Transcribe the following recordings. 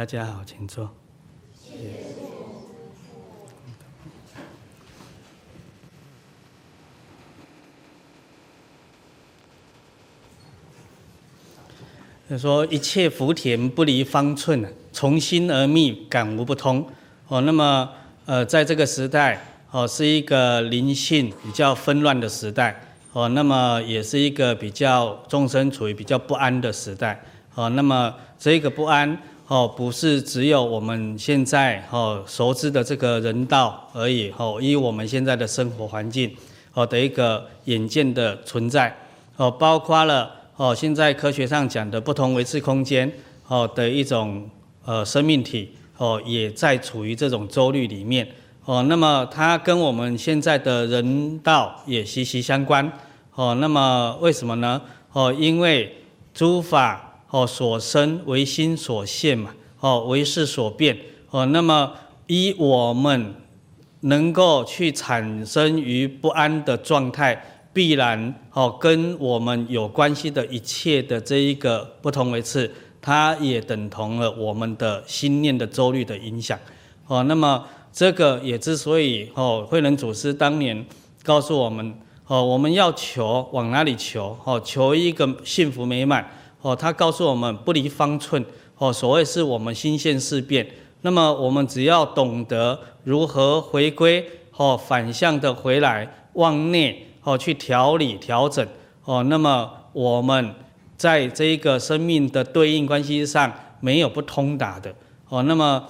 大家好，请坐。他说：“一切福田不离方寸，从心而觅，感无不通。”哦，那么呃，在这个时代，哦，是一个灵性比较纷乱的时代，哦，那么也是一个比较众生处于比较不安的时代，哦，那么这个不安，哦，不是只有我们现在哦熟知的这个人道而已，哦，以我们现在的生活环境，哦的一个眼见的存在，哦，包括了。哦，现在科学上讲的不同维次空间，哦的一种呃生命体，哦也在处于这种周律里面，哦，那么它跟我们现在的人道也息息相关，哦，那么为什么呢？哦，因为诸法哦所生唯心所现嘛，哦唯识所变，哦，那么以我们能够去产生于不安的状态。必然哦，跟我们有关系的一切的这一个不同维次，它也等同了我们的心念的周律的影响哦。那么这个也之所以哦，慧能祖师当年告诉我们哦，我们要求往哪里求哦？求一个幸福美满哦。他告诉我们不离方寸哦，所谓是我们心现事变。那么我们只要懂得如何回归哦，反向的回来往内。哦，去调理调整哦，那么我们在这一个生命的对应关系上没有不通达的哦。那么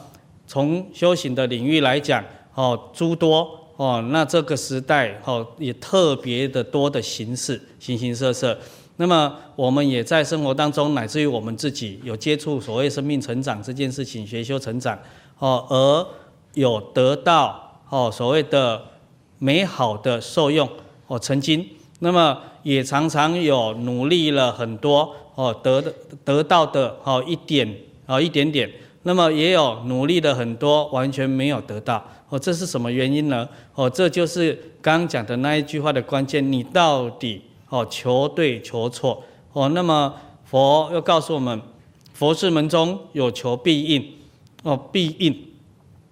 从修行的领域来讲哦，诸多哦，那这个时代哦也特别的多的形式形形色色。那么我们也在生活当中，乃至于我们自己有接触所谓生命成长这件事情，学修成长哦，而有得到哦所谓的美好的受用。哦，曾经，那么也常常有努力了很多，哦，得的得到的哦一点哦一点点，那么也有努力的很多，完全没有得到，哦，这是什么原因呢？哦，这就是刚讲的那一句话的关键，你到底哦求对求错？哦，那么佛又告诉我们，佛事门中有求必应，哦必应，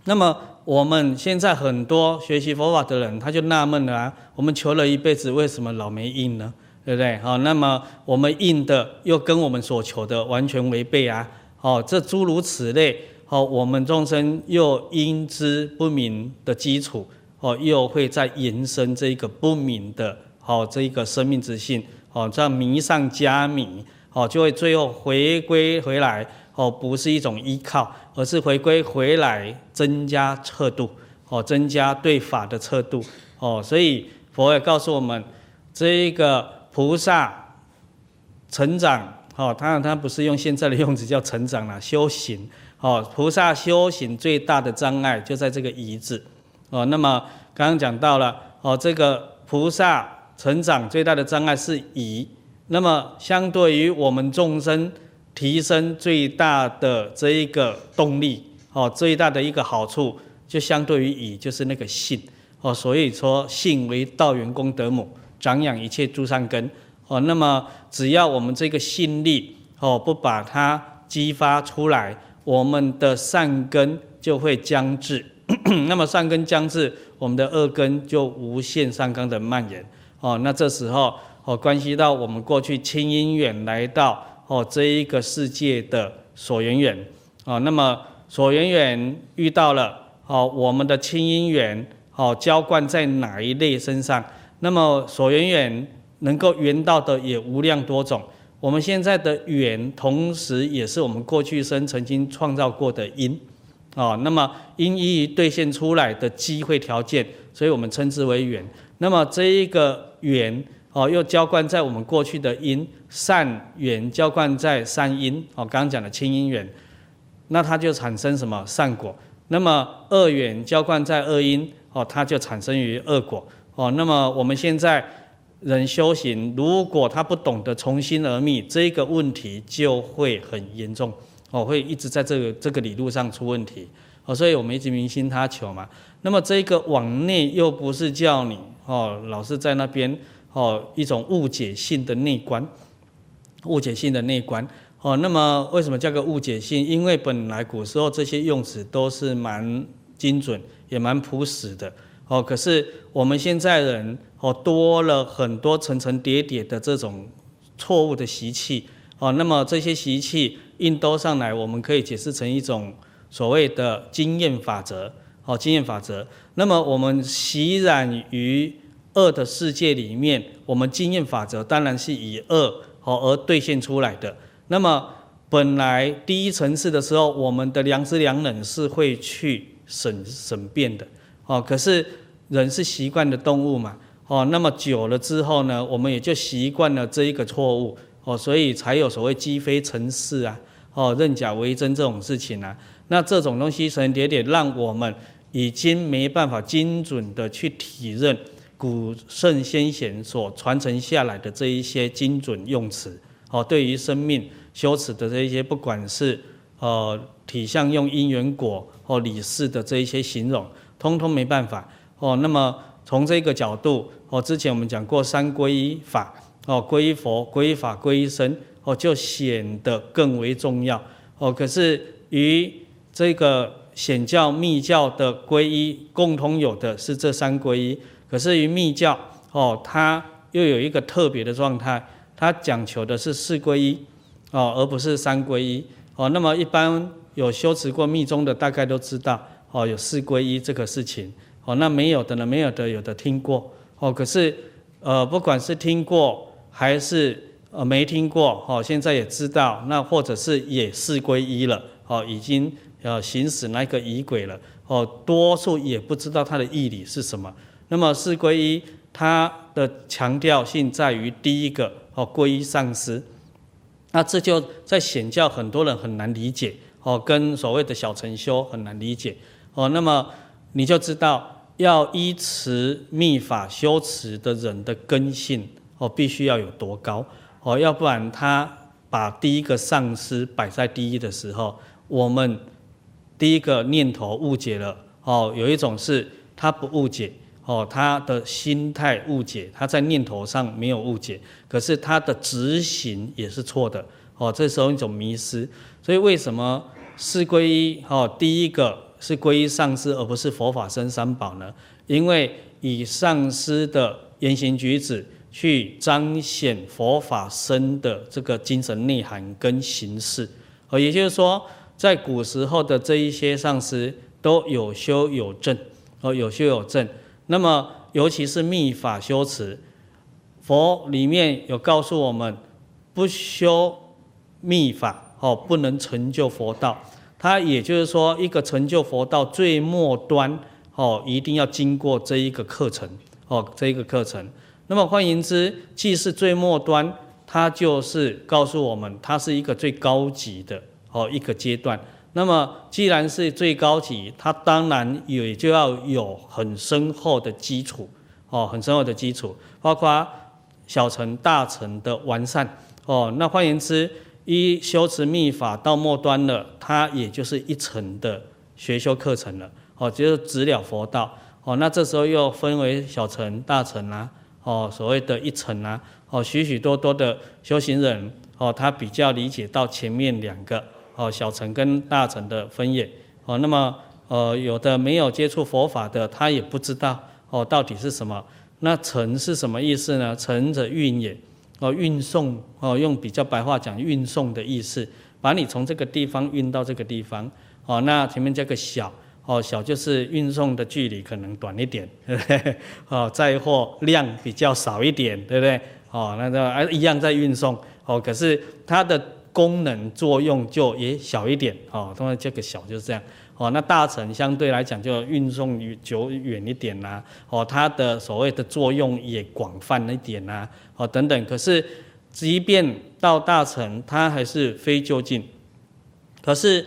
那么。我们现在很多学习佛法的人，他就纳闷了啊，我们求了一辈子，为什么老没应呢？对不对？好，那么我们应的又跟我们所求的完全违背啊！好，这诸如此类，好，我们众生又因之不明的基础，哦，又会再延伸这个不明的，哦，这一个生命之性，哦，这样迷上加迷，哦，就会最后回归回来。哦，不是一种依靠，而是回归回来，增加测度，哦，增加对法的测度，哦，所以佛也告诉我们，这一个菩萨成长，哦，当然他不是用现在的用词叫成长了，修行，哦，菩萨修行最大的障碍就在这个疑字，哦，那么刚刚讲到了，哦，这个菩萨成长最大的障碍是疑，那么相对于我们众生。提升最大的这一个动力，哦，最大的一个好处，就相对于疑，就是那个信，哦，所以说信为道源功德母，长养一切诸善根，哦，那么只要我们这个信力，哦，不把它激发出来，我们的善根就会僵滞，那么善根僵滞，我们的恶根就无限上纲的蔓延，哦，那这时候，哦，关系到我们过去亲因缘来到。哦，这一个世界的所缘缘，哦，那么所缘缘遇到了，哦，我们的亲因缘，哦，浇灌在哪一类身上？那么所缘缘能够缘到的也无量多种。我们现在的缘，同时也是我们过去生曾经创造过的因，哦，那么因一一兑现出来的机会条件，所以我们称之为缘。那么这一个缘。哦，又浇灌在我们过去的因善缘，浇灌在善因。哦，刚刚讲的亲因缘，那它就产生什么善果？那么恶缘浇灌在恶因，哦，它就产生于恶果。哦，那么我们现在人修行，如果他不懂得从心而觅，这个问题就会很严重。哦，会一直在这个这个理路上出问题。哦，所以我们一直明心他求嘛。那么这个往内又不是叫你哦，老是在那边。哦，一种误解性的内观，误解性的内观。哦，那么为什么叫个误解性？因为本来古时候这些用词都是蛮精准，也蛮朴实的。哦，可是我们现在人哦多了很多层层叠叠的这种错误的习气。哦，那么这些习气印兜上来，我们可以解释成一种所谓的经验法则。哦，经验法则。那么我们习染于恶的世界里面，我们经验法则当然是以恶哦而兑现出来的。那么本来第一层次的时候，我们的良知良能是会去审审辩的。哦，可是人是习惯的动物嘛。哦，那么久了之后呢，我们也就习惯了这一个错误。哦，所以才有所谓积非成是啊，哦，认假为真这种事情啊。那这种东西层层叠叠，让我们已经没办法精准的去体认古圣先贤所传承下来的这一些精准用词。哦，对于生命修持的这一些，不管是呃体相用因缘果或理事的这一些形容，通通没办法。哦，那么从这个角度，哦，之前我们讲过三皈依法。哦，皈依佛、皈依法、皈依僧，哦，就显得更为重要。哦，可是与这个显教、密教的皈依共同有的是这三皈依，可是于密教，哦，它又有一个特别的状态，它讲求的是四皈依，哦，而不是三皈依。哦，那么一般有修持过密宗的，大概都知道，哦，有四皈依这个事情。哦，那没有的呢？没有的，有的听过。哦，可是，呃，不管是听过。还是呃没听过哦，现在也知道，那或者是也是皈依了哦，已经呃行使那个仪轨了哦，多数也不知道它的义理是什么。那么四皈依它的强调性在于第一个哦，皈依上师，那这就在显教很多人很难理解哦，跟所谓的小乘修很难理解哦。那么你就知道要依持密法修持的人的根性。哦，必须要有多高哦，要不然他把第一个上师摆在第一的时候，我们第一个念头误解了哦。有一种是他不误解哦，他的心态误解，他在念头上没有误解，可是他的执行也是错的哦。这时候一种迷失，所以为什么四皈依哦？第一个是皈依上师，而不是佛法僧三宝呢？因为以上师的言行举止。去彰显佛法僧的这个精神内涵跟形式，哦，也就是说，在古时候的这一些上师都有修有证，哦，有修有证。那么，尤其是密法修持，佛里面有告诉我们，不修密法，哦，不能成就佛道。它也就是说，一个成就佛道最末端，哦，一定要经过这一个课程，哦，这一个课程。那么换言之，既是最末端，它就是告诉我们，它是一个最高级的哦一个阶段。那么既然是最高级，它当然也就要有很深厚的基础哦，很深厚的基础，包括小乘、大乘的完善哦。那换言之，一修持密法到末端了，它也就是一层的学修课程了哦，就是直了佛道哦。那这时候又分为小乘、大乘啊。哦，所谓的一层啊，哦，许许多多的修行人，哦，他比较理解到前面两个，哦，小乘跟大乘的分野，哦，那么，呃，有的没有接触佛法的，他也不知道，哦，到底是什么？那乘是什么意思呢？乘者运也，哦，运送，哦，用比较白话讲，运送的意思，把你从这个地方运到这个地方，哦，那前面加个小。哦，小就是运送的距离可能短一点，对不对？哦，载货量比较少一点，对不对？哦，那个啊一样在运送，哦，可是它的功能作用就也小一点，哦，当然这个小就是这样，哦，那大乘相对来讲就运送久远一点呐，哦，它的所谓的作用也广泛一点呐，哦，等等。可是即便到大乘，它还是非究竟，可是。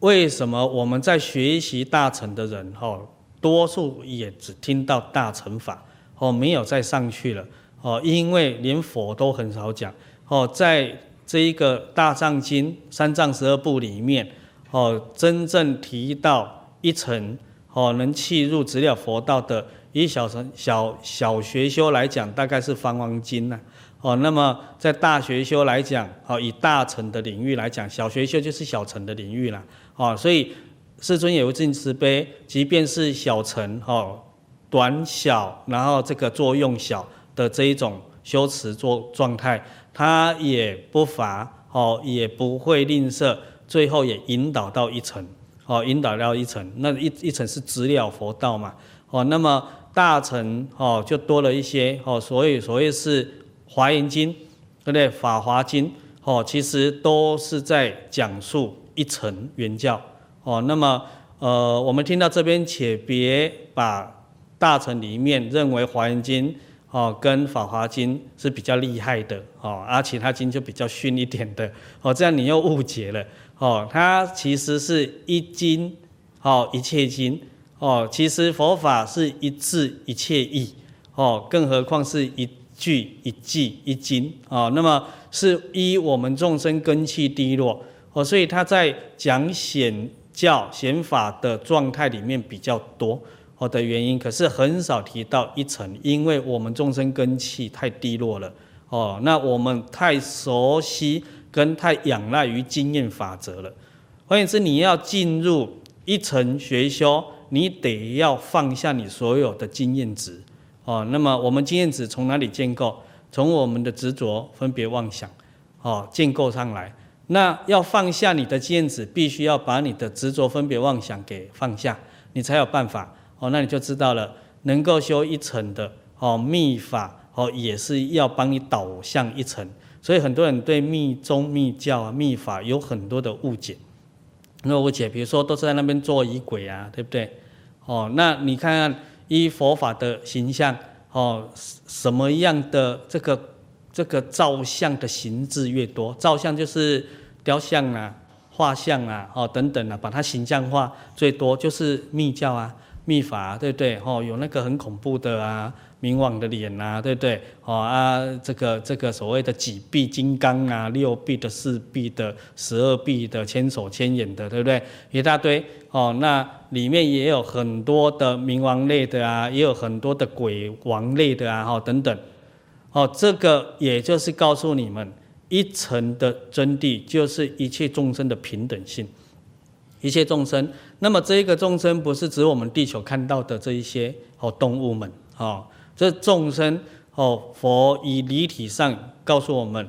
为什么我们在学习大乘的人，哦，多数也只听到大乘法，哦，没有再上去了，哦，因为连佛都很少讲，哦，在这一个大藏经三藏十二部里面，哦，真正提到一层，哦，能契入直了佛道的，以小乘小小学修来讲，大概是《方王经》呢，哦，那么在大学修来讲，哦，以大乘的领域来讲，小学修就是小乘的领域了，哦，所以世尊也会尽慈悲，即便是小乘，哦，短小，然后这个作用小的这一种修持做状态，他也不乏，哦，也不会吝啬，最后也引导到一层，哦，引导到一层，那一一层是直了佛道嘛，哦，那么大乘，哦，就多了一些，哦，所以所谓是。华严经，对不对？法华经，哦，其实都是在讲述一层圆教，哦。那么，呃，我们听到这边，且别把大乘里面认为华严经，哦，跟法华经是比较厉害的，哦，而其他经就比较逊一点的，哦，这样你又误解了，哦，它其实是一经，哦，一切经，哦，其实佛法是一字一切义，哦，更何况是一。句一记一经啊，那么是依我们众生根器低落哦，所以他在讲显教显法的状态里面比较多好的原因，可是很少提到一层，因为我们众生根气太低落了哦，那我们太熟悉跟太仰赖于经验法则了。换言之，你要进入一层学修，你得要放下你所有的经验值。哦，那么我们经验值从哪里建构？从我们的执着、分别、妄想，哦，建构上来。那要放下你的经验值，必须要把你的执着、分别、妄想给放下，你才有办法。哦，那你就知道了，能够修一层的，哦，密法，哦，也是要帮你导向一层。所以很多人对密宗、密教啊、密法有很多的误解。那误解，比如说都是在那边做仪轨啊，对不对？哦，那你看看。依佛法的形象，哦，什么样的这个这个造像的形制越多，造像就是雕像啊、画像啊，哦等等啊，把它形象化最多就是密教啊、秘法，对不对？哦，有那个很恐怖的啊。冥王的脸呐，对不对？哦啊，这个这个所谓的几臂金刚啊，六臂的、四臂的、十二臂的、千手千眼的，对不对？一大堆哦，那里面也有很多的冥王类的啊，也有很多的鬼王类的啊，哈等等。哦，这个也就是告诉你们，一层的真谛就是一切众生的平等性，一切众生。那么这一个众生不是指我们地球看到的这一些哦动物们，哦。这众生哦，佛以离体上告诉我们，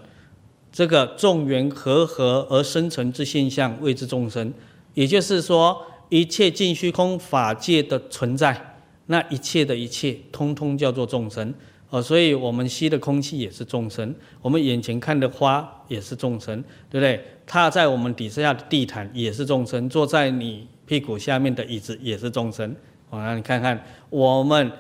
这个众缘和合而生成之现象谓之众生。也就是说，一切尽虚空法界的存在，那一切的一切，通通叫做众生。哦，所以我们吸的空气也是众生，我们眼前看的花也是众生，对不对？踏在我们底下的地毯也是众生，坐在你屁股下面的椅子也是众生。哦，那你看看我们。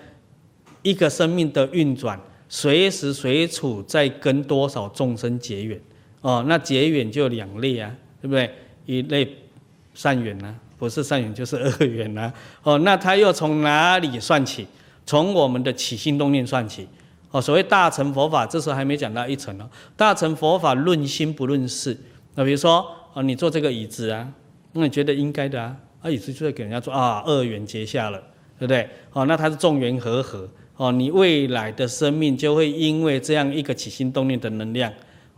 一个生命的运转，随时随处在跟多少众生结缘哦，那结缘就两类啊，对不对？一类善缘呐、啊，不是善缘就是恶缘啊。哦，那他又从哪里算起？从我们的起心动念算起。哦，所谓大乘佛法，这时候还没讲到一层哦。大乘佛法论心不论事。那比如说，哦，你坐这个椅子啊，那你觉得应该的啊，啊，椅子就在给人家坐啊，恶缘结下了，对不对？哦，那它是众缘和合。哦，你未来的生命就会因为这样一个起心动念的能量，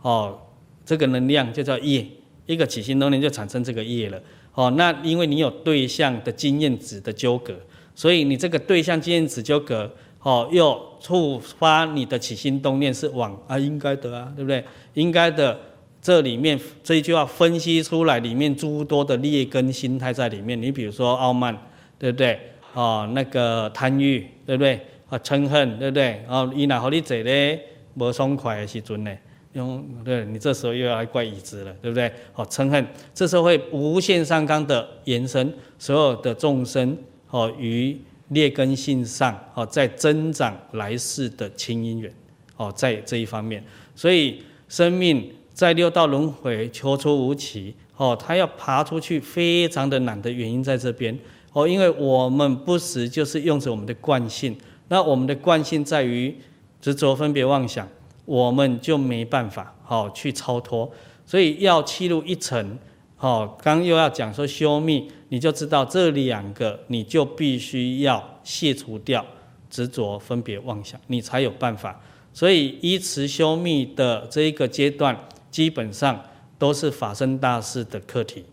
哦，这个能量就叫业，一个起心动念就产生这个业了。哦，那因为你有对象的经验值的纠葛，所以你这个对象经验值纠葛，哦，又触发你的起心动念是往啊应该的啊，对不对？应该的，这里面这一句话分析出来，里面诸多的劣根心态在里面。你比如说傲慢，对不对？哦，那个贪欲，对不对？啊，嗔恨，对不对？哦，伊哪和你坐咧无爽快的时阵呢？用对，你这时候又要来怪椅子了，对不对？哦，嗔恨，这时候会无限上纲的延伸，所有的众生哦，于劣根性上哦，在增长来世的亲因缘哦，在这一方面，所以生命在六道轮回求出无期哦，他要爬出去非常的难的原因在这边哦，因为我们不时就是用着我们的惯性。那我们的惯性在于执着分别妄想，我们就没办法好去超脱，所以要契入一层，好，刚又要讲说修密，你就知道这两个，你就必须要卸除掉执着分别妄想，你才有办法所以依持修密的这一个阶段，基本上都是法身大事的课题。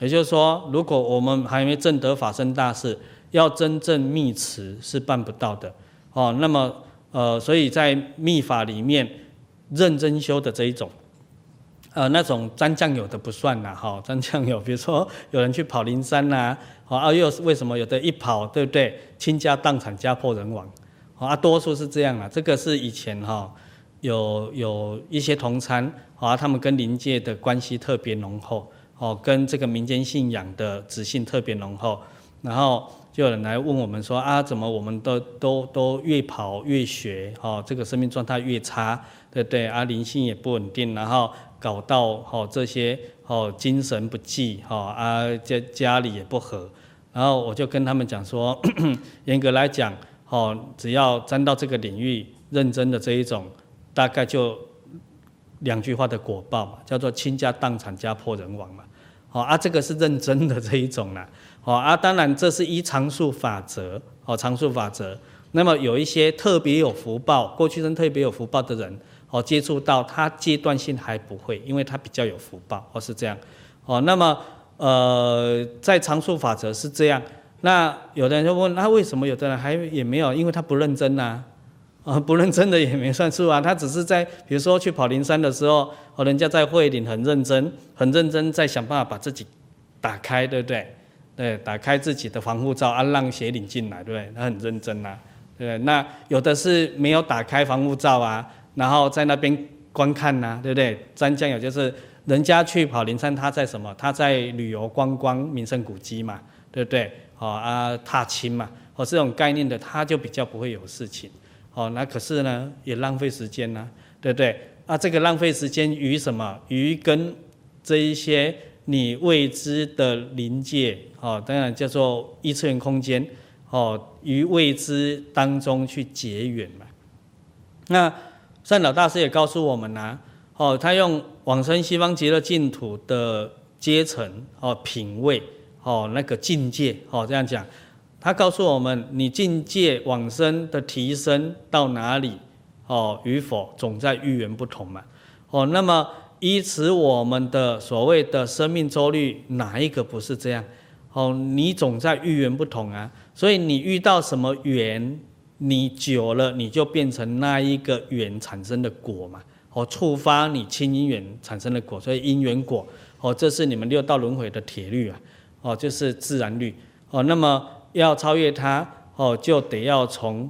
也就是说，如果我们还没证得法身大事，要真正密持是办不到的。哦，那么呃，所以在密法里面认真修的这一种，呃，那种沾酱油的不算呐，哈，沾酱油，比如说有人去跑灵山呐，啊，又为什么有的一跑，对不对？倾家荡产，家破人亡。啊，多数是这样啊，这个是以前哈有有一些同参啊，他们跟灵界的关系特别浓厚，哦，跟这个民间信仰的质性特别浓厚，然后就有人来问我们说啊，怎么我们都都都越跑越学，哦，这个生命状态越差，对不对？啊，灵性也不稳定，然后搞到哦这些哦精神不济，哈啊家家里也不和，然后我就跟他们讲说，严格来讲。哦，只要沾到这个领域，认真的这一种，大概就两句话的果报嘛，叫做倾家荡产、家破人亡嘛。好啊，这个是认真的这一种啦。好啊，当然这是一常数法则，哦，常数法则。那么有一些特别有福报，过去生特别有福报的人，哦，接触到他阶段性还不会，因为他比较有福报，哦是这样。哦，那么呃，在常数法则是这样。那有的人就问，那为什么有的人还也没有？因为他不认真呐，啊，不认真的也没算数啊。他只是在，比如说去跑灵山的时候，哦，人家在会里很认真，很认真在想办法把自己打开，对不对？对，打开自己的防护罩，啊，让邪灵进来，对不对？他很认真呐，对不对？那有的是没有打开防护罩啊，然后在那边观看呐，对不对？沾酱油就是人家去跑灵山，他在什么？他在旅游观光名胜古迹嘛，对不对？哦啊，踏青嘛，哦这种概念的，他就比较不会有事情。哦，那可是呢，也浪费时间呐，对不对？啊，这个浪费时间于什么？于跟这一些你未知的临界，哦，当然叫做一次元空间，哦，于未知当中去结缘嘛。那善导大师也告诉我们呐，哦，他用往生西方极乐净土的阶层，哦，品位。哦，那个境界哦，这样讲，他告诉我们，你境界往生的提升到哪里哦与否，总在遇缘不同嘛。哦，那么依此我们的所谓的生命周率，哪一个不是这样？哦，你总在遇缘不同啊，所以你遇到什么缘，你久了你就变成那一个缘产生的果嘛。哦，触发你亲因缘产生的果，所以因缘果哦，这是你们六道轮回的铁律啊。哦，就是自然律哦。那么要超越它哦，就得要从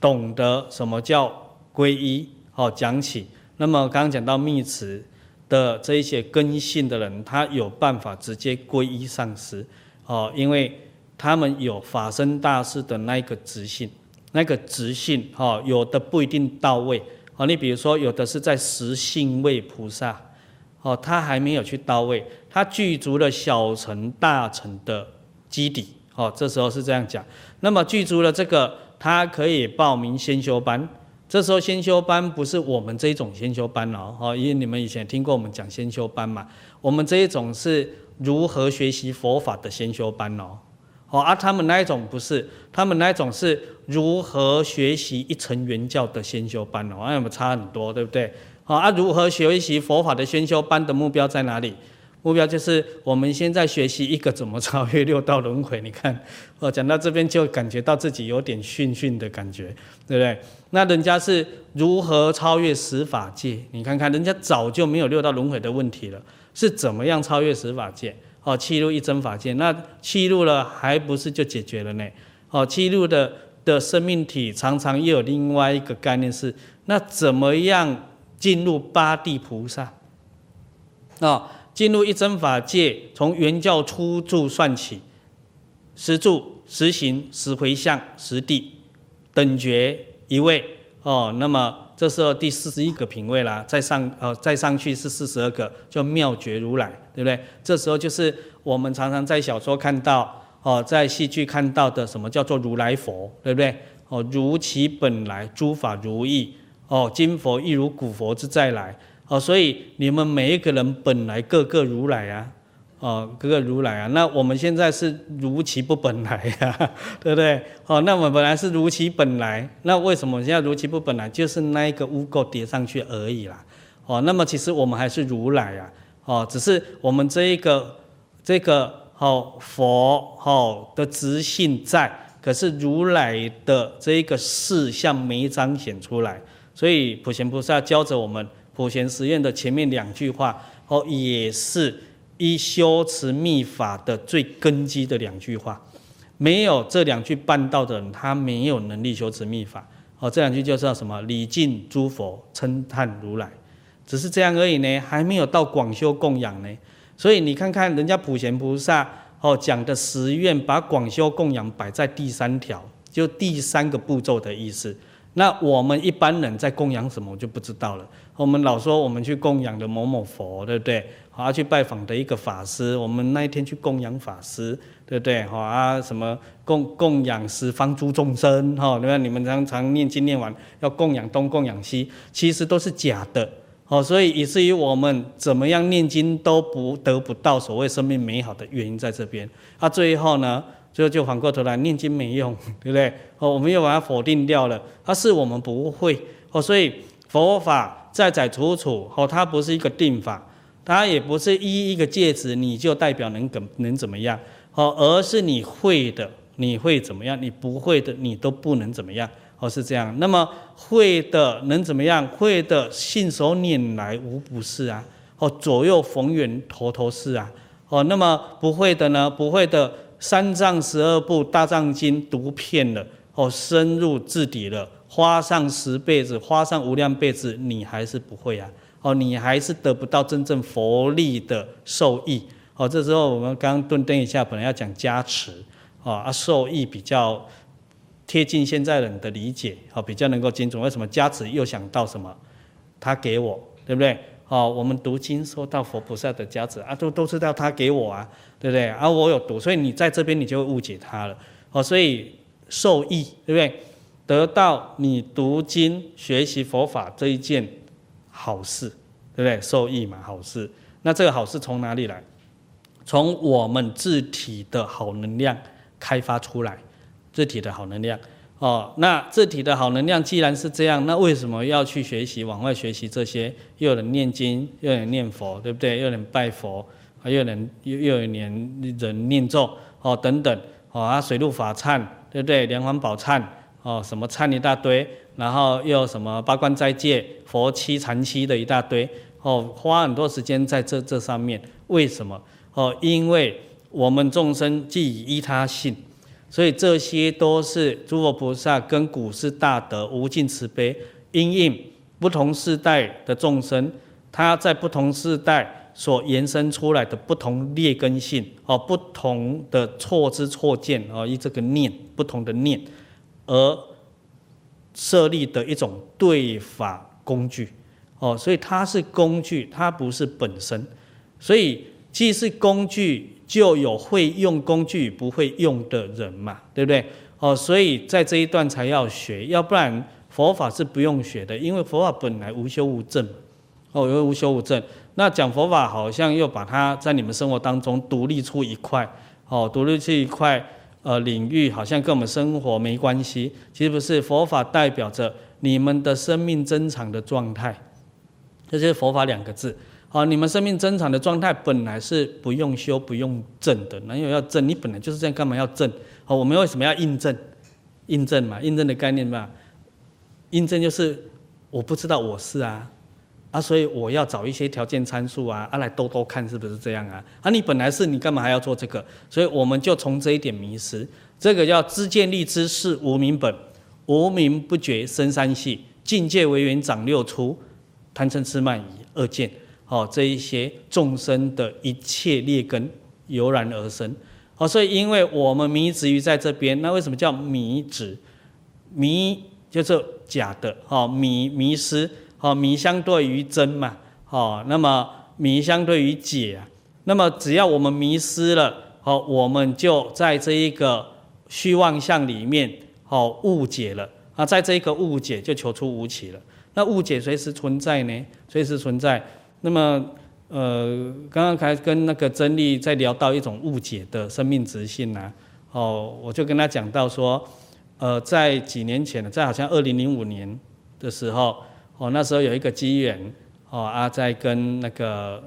懂得什么叫皈依哦讲起。那么刚刚讲到密持的这一些根性的人，他有办法直接皈依上师哦，因为他们有法身大士的那一个直性，那个直性哈，有的不一定到位哦。你比如说，有的是在实性位菩萨。哦，他还没有去到位，他具足了小乘大乘的基底。哦，这时候是这样讲。那么具足了这个，他可以报名先修班。这时候先修班不是我们这一种先修班哦，哦，因为你们以前听过我们讲先修班嘛。我们这一种是如何学习佛法的先修班哦。哦，而他们那一种不是，他们那一种是如何学习一乘圆教的先修班哦，那有没有差很多，对不对？好啊，如何学习佛法的先修班的目标在哪里？目标就是我们现在学习一个怎么超越六道轮回。你看，我讲到这边就感觉到自己有点逊逊的感觉，对不对？那人家是如何超越十法界？你看看，人家早就没有六道轮回的问题了，是怎么样超越十法界？哦，七入一真法界，那七入了还不是就解决了呢？哦，七入的的生命体常常又有另外一个概念是，那怎么样？进入八地菩萨，啊，进入一真法界，从原教初住算起，十住、十行、十回向、十地等觉一位，哦，那么这时候第四十一个品位啦，再上，呃，再上去是四十二个，叫妙觉如来，对不对？这时候就是我们常常在小说看到，哦，在戏剧看到的什么叫做如来佛，对不对？哦，如其本来，诸法如意。哦，今佛亦如古佛之再来，哦，所以你们每一个人本来个个如来啊，哦，各个如来啊，那我们现在是如其不本来呀、啊，对不对？哦，那我们本来是如其本来，那为什么现在如其不本来？就是那一个污垢叠上去而已啦。哦，那么其实我们还是如来啊。哦，只是我们这一个这个哦佛哦的质性在，可是如来的这一个事相没彰显出来，所以普贤菩萨教着我们普贤十愿的前面两句话哦，也是。一修持密法的最根基的两句话，没有这两句办道的人，他没有能力修持密法。哦，这两句就叫什么？礼敬诸佛，称叹如来，只是这样而已呢，还没有到广修供养呢。所以你看看人家普贤菩萨哦讲的十愿，把广修供养摆在第三条，就第三个步骤的意思。那我们一般人在供养什么，我就不知道了。我们老说我们去供养的某某佛，对不对？好，去拜访的一个法师，我们那一天去供养法师，对不对？好啊，什么供供养十方诸众生，哈，你看？你们常常念经念完要供养东供养西，其实都是假的。哦，所以以至于我们怎么样念经都不得不到所谓生命美好的原因在这边。啊，最后呢，最后就反过头来念经没用，对不对？哦，我们又把它否定掉了。它是我们不会。哦，所以佛法在在处处。哦，它不是一个定法，它也不是一一个戒指你就代表能怎能怎么样。哦，而是你会的你会怎么样，你不会的你都不能怎么样。哦，是这样。那么会的能怎么样？会的信手拈来无不是啊。哦，左右逢源头头是啊。哦，那么不会的呢？不会的，三藏十二部大藏经读遍了，哦，深入至底了，花上十辈子，花上无量辈子，你还是不会啊。哦，你还是得不到真正佛力的受益。哦，这时候我们刚刚顿灯一下，本来要讲加持，哦，啊，受益比较。贴近现在人的理解，好，比较能够精准。为什么加持又想到什么？他给我，对不对？好，我们读经收到佛菩萨的加持啊，都都知道他给我啊，对不对？啊，我有读，所以你在这边你就会误解他了。好，所以受益，对不对？得到你读经学习佛法这一件好事，对不对？受益嘛，好事。那这个好事从哪里来？从我们自体的好能量开发出来。自体的好能量，哦，那自体的好能量既然是这样，那为什么要去学习往外学习这些？又有人念经，又有人念佛，对不对？又有人拜佛，又有人又又有人人念咒，哦，等等，哦啊，水陆法忏，对不对？莲环宝忏，哦，什么忏一大堆，然后又有什么八关斋戒、佛七禅七的一大堆，哦，花很多时间在这这上面，为什么？哦，因为我们众生既以依他性。所以这些都是诸佛菩萨跟古世大德无尽慈悲，因应不同世代的众生，他在不同世代所延伸出来的不同劣根性哦，不同的错知错见哦，以这个念不同的念而设立的一种对法工具哦，所以它是工具，它不是本身，所以既是工具。就有会用工具不会用的人嘛，对不对？哦，所以在这一段才要学，要不然佛法是不用学的，因为佛法本来无修无证，哦，因为无修无证。那讲佛法好像又把它在你们生活当中独立出一块，哦，独立出一块呃领域，好像跟我们生活没关系。其实不是，佛法代表着你们的生命增长的状态，这就是佛法两个字。好，你们生命增长的状态本来是不用修、不用证的，哪有要证？你本来就是这样，干嘛要证？好，我们为什么要印证？印证嘛，印证的概念嘛，印证就是我不知道我是啊，啊，所以我要找一些条件参数啊，啊来兜兜看是不是这样啊？啊，你本来是你干嘛还要做这个？所以我们就从这一点迷失，这个叫知见立知是无明本，无明不觉生三系，境界为缘长六出，贪嗔痴慢疑二见。哦，这一些众生的一切劣根油然而生。哦，所以因为我们迷执于在这边，那为什么叫迷执？迷就是假的，哦，迷迷失，哦，迷相对于真嘛，哦，那么迷相对于解啊，那么只要我们迷失了，哦，我们就在这一个虚妄相里面，哦，误解了啊，在这一个误解就求出无起了。那误解随时存在呢，随时存在。那么呃，刚刚才跟那个真理在聊到一种误解的生命直性啊，哦，我就跟他讲到说，呃，在几年前呢在好像二零零五年的时候，哦，那时候有一个机缘，哦，啊，在跟那个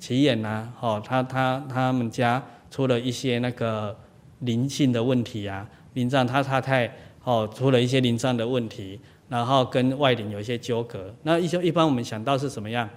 奇眼呐，哦，他他他们家出了一些那个灵性的问题啊，灵障他他太哦出了一些灵障的问题。然后跟外灵有一些纠葛，那一些一般我们想到是什么样？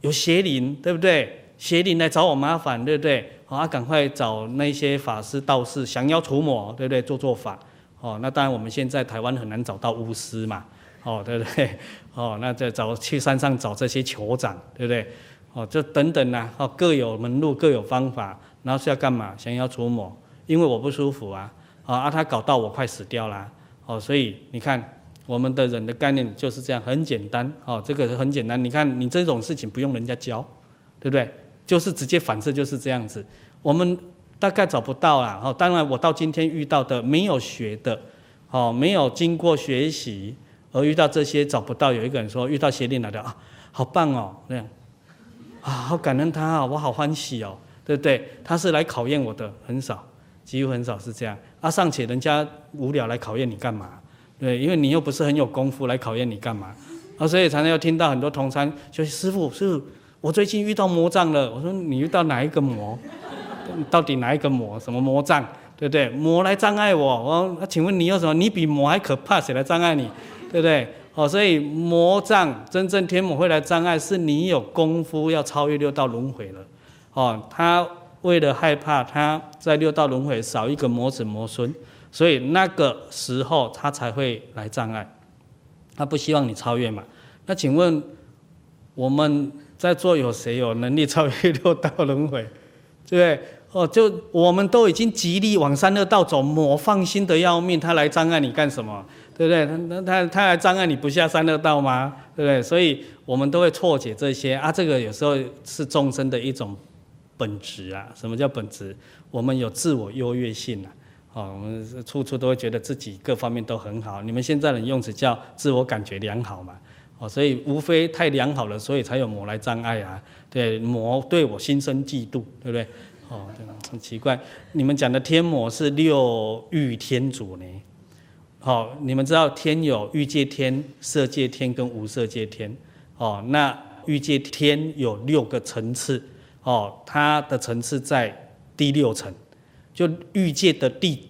有邪灵，对不对？邪灵来找我麻烦，对不对？好啊，赶快找那些法师道士降妖除魔，对不对？做做法。哦，那当然我们现在台湾很难找到巫师嘛，哦，对不对？哦，那再找去山上找这些酋长，对不对？哦，这等等呐，哦，各有门路，各有方法。然后是要干嘛？想要除魔，因为我不舒服啊，啊，他搞到我快死掉啦，哦，所以你看。我们的人的概念就是这样，很简单，哦，这个很简单。你看，你这种事情不用人家教，对不对？就是直接反射就是这样子。我们大概找不到啦，哦，当然我到今天遇到的没有学的，哦，没有经过学习而遇到这些找不到。有一个人说遇到邪灵来的啊，好棒哦，那样，啊，好感恩他啊，我好欢喜哦，对不对？他是来考验我的，很少，几乎很少是这样。啊，尚且人家无聊来考验你干嘛？对，因为你又不是很有功夫来考验你干嘛？啊，所以常常要听到很多同参，就师傅，师傅，我最近遇到魔障了。我说你遇到哪一个魔？到底哪一个魔？什么魔障？对不对？魔来障碍我。我，请问你有什么？你比魔还可怕，谁来障碍你？对不对？哦，所以魔障真正天魔会来障碍，是你有功夫要超越六道轮回了。哦，他为了害怕他在六道轮回少一个魔子魔孙。所以那个时候他才会来障碍，他不希望你超越嘛。那请问我们在座有谁有能力超越六道轮回？对不对？哦，就我们都已经极力往三恶道走，魔放心的要命，他来障碍你干什么？对不对？他他他来障碍你不下三恶道吗？对不对？所以我们都会错解这些啊。这个有时候是众生的一种本质啊。什么叫本质？我们有自我优越性啊。哦，我们处处都会觉得自己各方面都很好。你们现在的用词叫自我感觉良好嘛？哦，所以无非太良好了，所以才有魔来障碍啊。对，魔对我心生嫉妒，对不对？哦，很奇怪，你们讲的天魔是六欲天主呢？好，你们知道天有欲界天、色界天跟无色界天。哦，那欲界天有六个层次。哦，它的层次在第六层。就欲界的地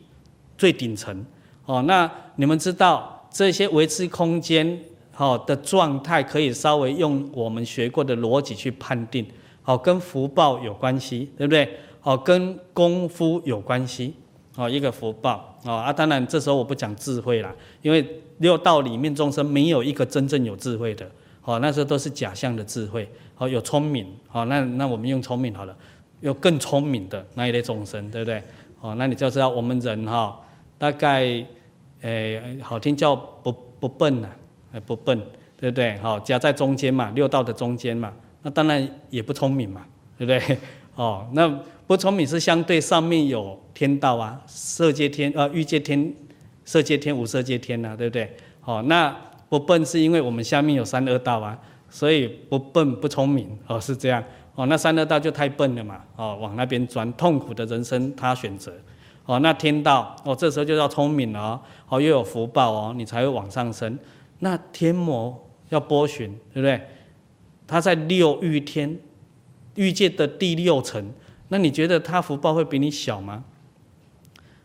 最顶层哦，那你们知道这些维持空间好的状态，可以稍微用我们学过的逻辑去判定，好，跟福报有关系，对不对？好，跟功夫有关系，好，一个福报哦啊，当然这时候我不讲智慧啦，因为六道里面众生没有一个真正有智慧的，好，那时候都是假象的智慧，好，有聪明，好，那那我们用聪明好了。有更聪明的那一类众生，对不对？哦，那你就知道我们人哈，大概，诶，好听叫不不笨呐，不笨，对不对？好，夹在中间嘛，六道的中间嘛，那当然也不聪明嘛，对不对？哦，那不聪明是相对上面有天道啊，色界天呃，欲界天、色界天、无色界天呐，对不对？哦，那不笨是因为我们下面有三恶道啊，所以不笨不聪明哦，是这样。哦，那三恶道就太笨了嘛，哦，往那边钻，痛苦的人生他选择，哦，那天道，哦，这时候就要聪明了哦，哦，又有福报哦，你才会往上升。那天魔要波旬，对不对？他在六欲天，欲界的第六层，那你觉得他福报会比你小吗？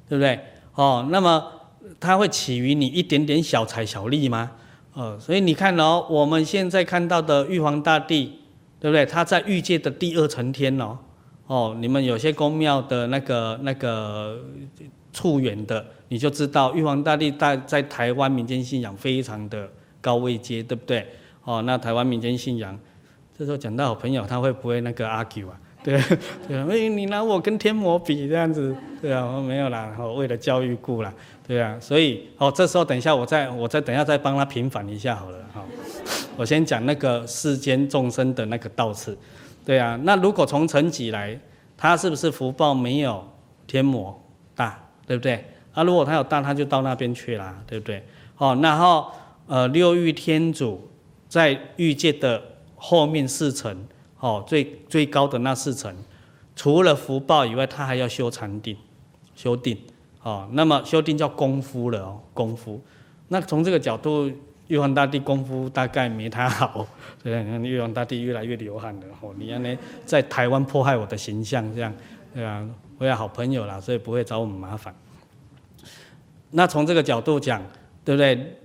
对不对？哦，那么他会起于你一点点小财小利吗？哦，所以你看哦，我们现在看到的玉皇大帝。对不对？他在欲界的第二层天哦，哦，你们有些宫庙的那个那个处远的，你就知道玉皇大帝在在台湾民间信仰非常的高位阶，对不对？哦，那台湾民间信仰，这时候讲到好朋友，他会不会那个 argue 啊？对对啊，哎，你拿我跟天魔比这样子，对啊，我没有啦，我为了教育故啦，对啊，所以哦，这时候等一下我再我再等一下再帮他平反一下好了，好，我先讲那个世间众生的那个道次，对啊，那如果从层级来，他是不是福报没有天魔大，对不对？啊，如果他有大，他就到那边去啦，对不对？哦，然后呃六欲天主在欲界的后面四层。哦，最最高的那四层，除了福报以外，他还要修禅定，修定，哦，那么修定叫功夫了哦，功夫。那从这个角度，玉皇大帝功夫大概没他好，对，玉皇大帝越来越流汗了，哦，你看呢，在台湾迫害我的形象，这样，对啊？我有好朋友啦，所以不会找我们麻烦。那从这个角度讲，对不对？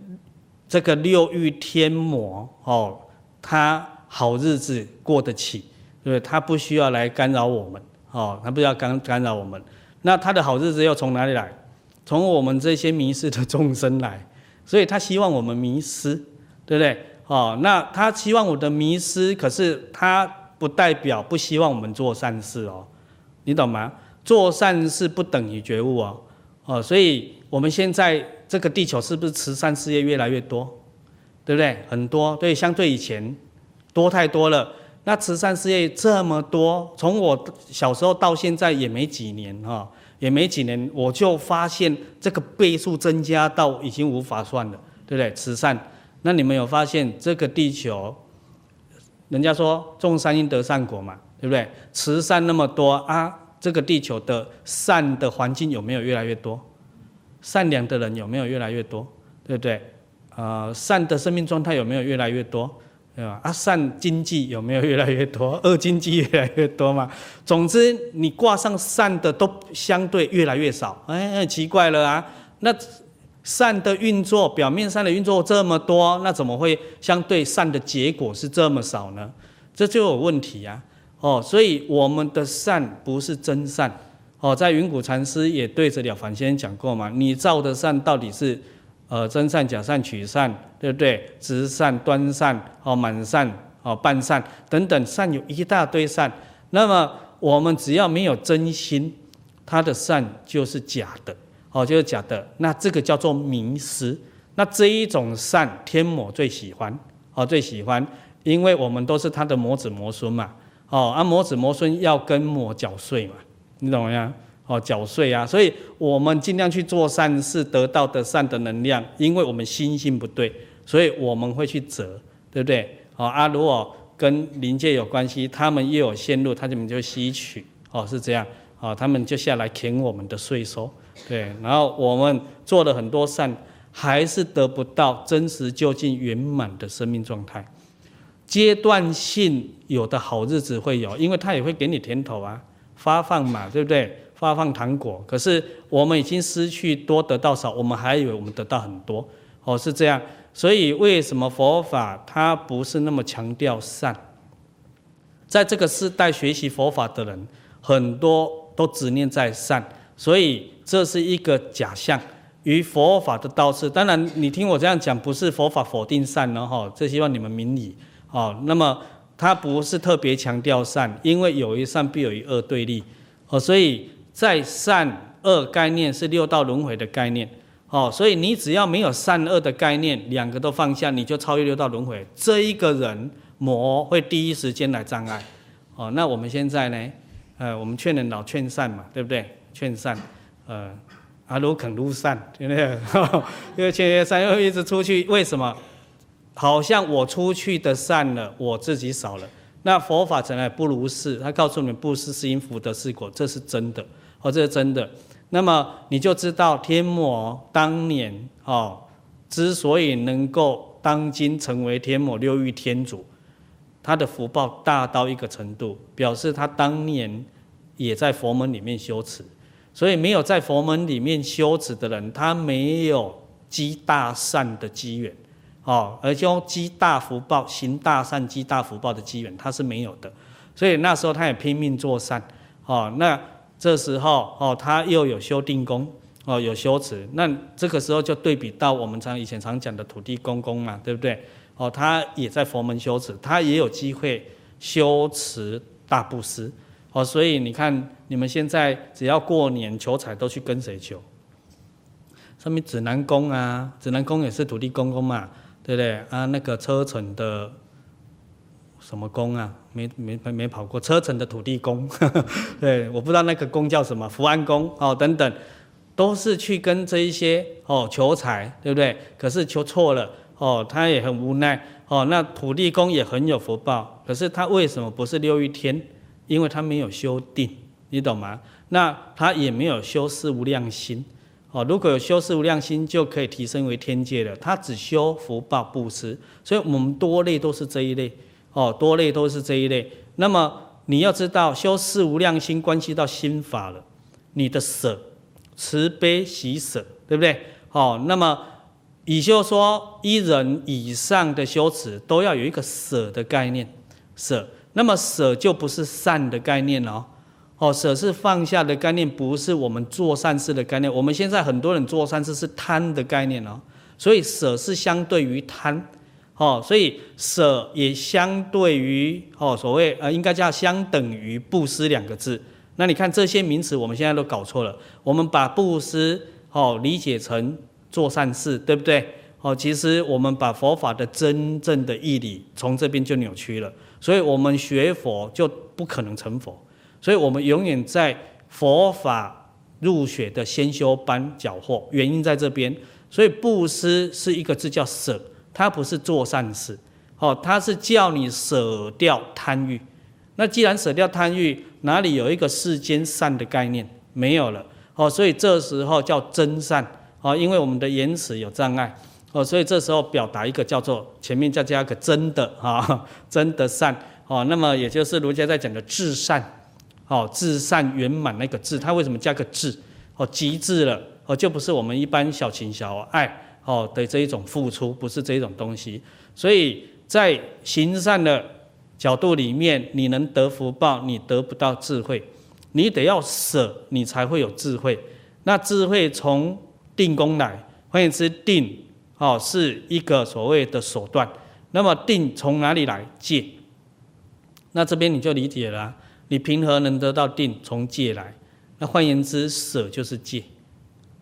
这个六欲天魔哦，他好日子过得起，对不对？他不需要来干扰我们，哦，他不需要干干扰我们。那他的好日子又从哪里来？从我们这些迷失的众生来，所以他希望我们迷失，对不对？哦，那他希望我的迷失，可是他不代表不希望我们做善事哦，你懂吗？做善事不等于觉悟哦，哦，所以。我们现在这个地球是不是慈善事业越来越多，对不对？很多，对，相对以前多太多了。那慈善事业这么多，从我小时候到现在也没几年哈，也没几年，我就发现这个倍数增加到已经无法算了，对不对？慈善，那你们有发现这个地球，人家说种善因得善果嘛，对不对？慈善那么多啊，这个地球的善的环境有没有越来越多？善良的人有没有越来越多？对不对？呃，善的生命状态有没有越来越多？对吧？啊，善经济有没有越来越多？恶经济越来越多嘛？总之，你挂上善的都相对越来越少。哎，很奇怪了啊！那善的运作，表面上的运作这么多，那怎么会相对善的结果是这么少呢？这就有问题呀！哦，所以我们的善不是真善。哦，在云谷禅师也对着了凡先生讲过嘛，你造的善到底是，呃，真善、假善、取善，对不对？直善、端善、哦，满善、哦，半善等等，善有一大堆善。那么我们只要没有真心，他的善就是假的，哦，就是假的。那这个叫做迷失。那这一种善，天魔最喜欢，哦，最喜欢，因为我们都是他的魔子魔孙嘛，哦，啊，魔子魔孙要跟魔缴税嘛。你懂吗？哦，缴税啊，所以我们尽量去做善事，得到的善的能量，因为我们心性不对，所以我们会去折，对不对？哦啊，如果跟灵界有关系，他们又有线路，他们就吸取，哦，是这样，哦，他们就下来填我们的税收，对，然后我们做了很多善，还是得不到真实究竟圆满的生命状态，阶段性有的好日子会有，因为他也会给你甜头啊。发放嘛，对不对？发放糖果，可是我们已经失去多得到少，我们还以为我们得到很多，哦，是这样。所以为什么佛法它不是那么强调善？在这个时代学习佛法的人很多都执念在善，所以这是一个假象。于佛法的道次，当然你听我这样讲，不是佛法否定善了哈，这希望你们明理。哦，那么。他不是特别强调善，因为有一善必有一恶对立，哦，所以在善恶概念是六道轮回的概念，哦，所以你只要没有善恶的概念，两个都放下，你就超越六道轮回。这一个人魔会第一时间来障碍，哦，那我们现在呢，呃，我们劝人老劝善嘛，对不对？劝善，呃，阿如肯入善，对不对？因为劝善又一直出去，为什么？好像我出去的善了，我自己少了。那佛法从来不如是，他告诉你们布施是因福德是果，这是真的，哦，这是真的。那么你就知道天魔当年哦，之所以能够当今成为天魔六欲天主，他的福报大到一个程度，表示他当年也在佛门里面修持。所以没有在佛门里面修持的人，他没有积大善的机缘。哦，而且积大福报、行大善、积大福报的机缘，他是没有的。所以那时候他也拼命做善。哦，那这时候哦，他又有修定功，哦，有修持。那这个时候就对比到我们常以前常讲的土地公公嘛，对不对？哦，他也在佛门修持，他也有机会修持大布施。哦，所以你看，你们现在只要过年求财，都去跟谁求？上面指南宫啊，指南宫也是土地公公嘛。对不对啊？那个车臣的什么宫啊？没没没跑过车城的土地公，对，我不知道那个公叫什么，福安公哦等等，都是去跟这一些哦求财，对不对？可是求错了，哦，他也很无奈哦。那土地公也很有福报，可是他为什么不是六欲天？因为他没有修定，你懂吗？那他也没有修四无量心哦。如果有修四无量心，就可以提升为天界了。他只修福报布施，所以我们多类都是这一类哦，多类都是这一类。那么你要知道，修四无量心关系到心法了，你的舍、慈悲、喜舍，对不对？哦，那么。也就是说，一人以上的修持都要有一个舍的概念，舍。那么舍就不是善的概念哦，哦，舍是放下的概念，不是我们做善事的概念。我们现在很多人做善事是贪的概念哦，所以舍是相对于贪，哦，所以舍也相对于哦，所谓呃，应该叫相等于布施两个字。那你看这些名词，我们现在都搞错了。我们把布施哦理解成。做善事，对不对？哦，其实我们把佛法的真正的义理从这边就扭曲了，所以我们学佛就不可能成佛，所以我们永远在佛法入学的先修班缴获，原因在这边。所以布施是一个字叫舍，他不是做善事，哦，他是叫你舍掉贪欲。那既然舍掉贪欲，哪里有一个世间善的概念？没有了，哦，所以这时候叫真善。哦，因为我们的言辞有障碍，哦，所以这时候表达一个叫做前面再加个真的啊，真的善，哦，那么也就是儒家在讲的至善，哦，至善圆满那个至，他为什么加个至？哦，极致了，哦，就不是我们一般小情小爱，哦的这一种付出，不是这一种东西。所以在行善的角度里面，你能得福报，你得不到智慧，你得要舍，你才会有智慧。那智慧从定功来，换言之，定哦是一个所谓的手段。那么定从哪里来？戒。那这边你就理解了，你平和能得到定？从戒来。那换言之，舍就是戒。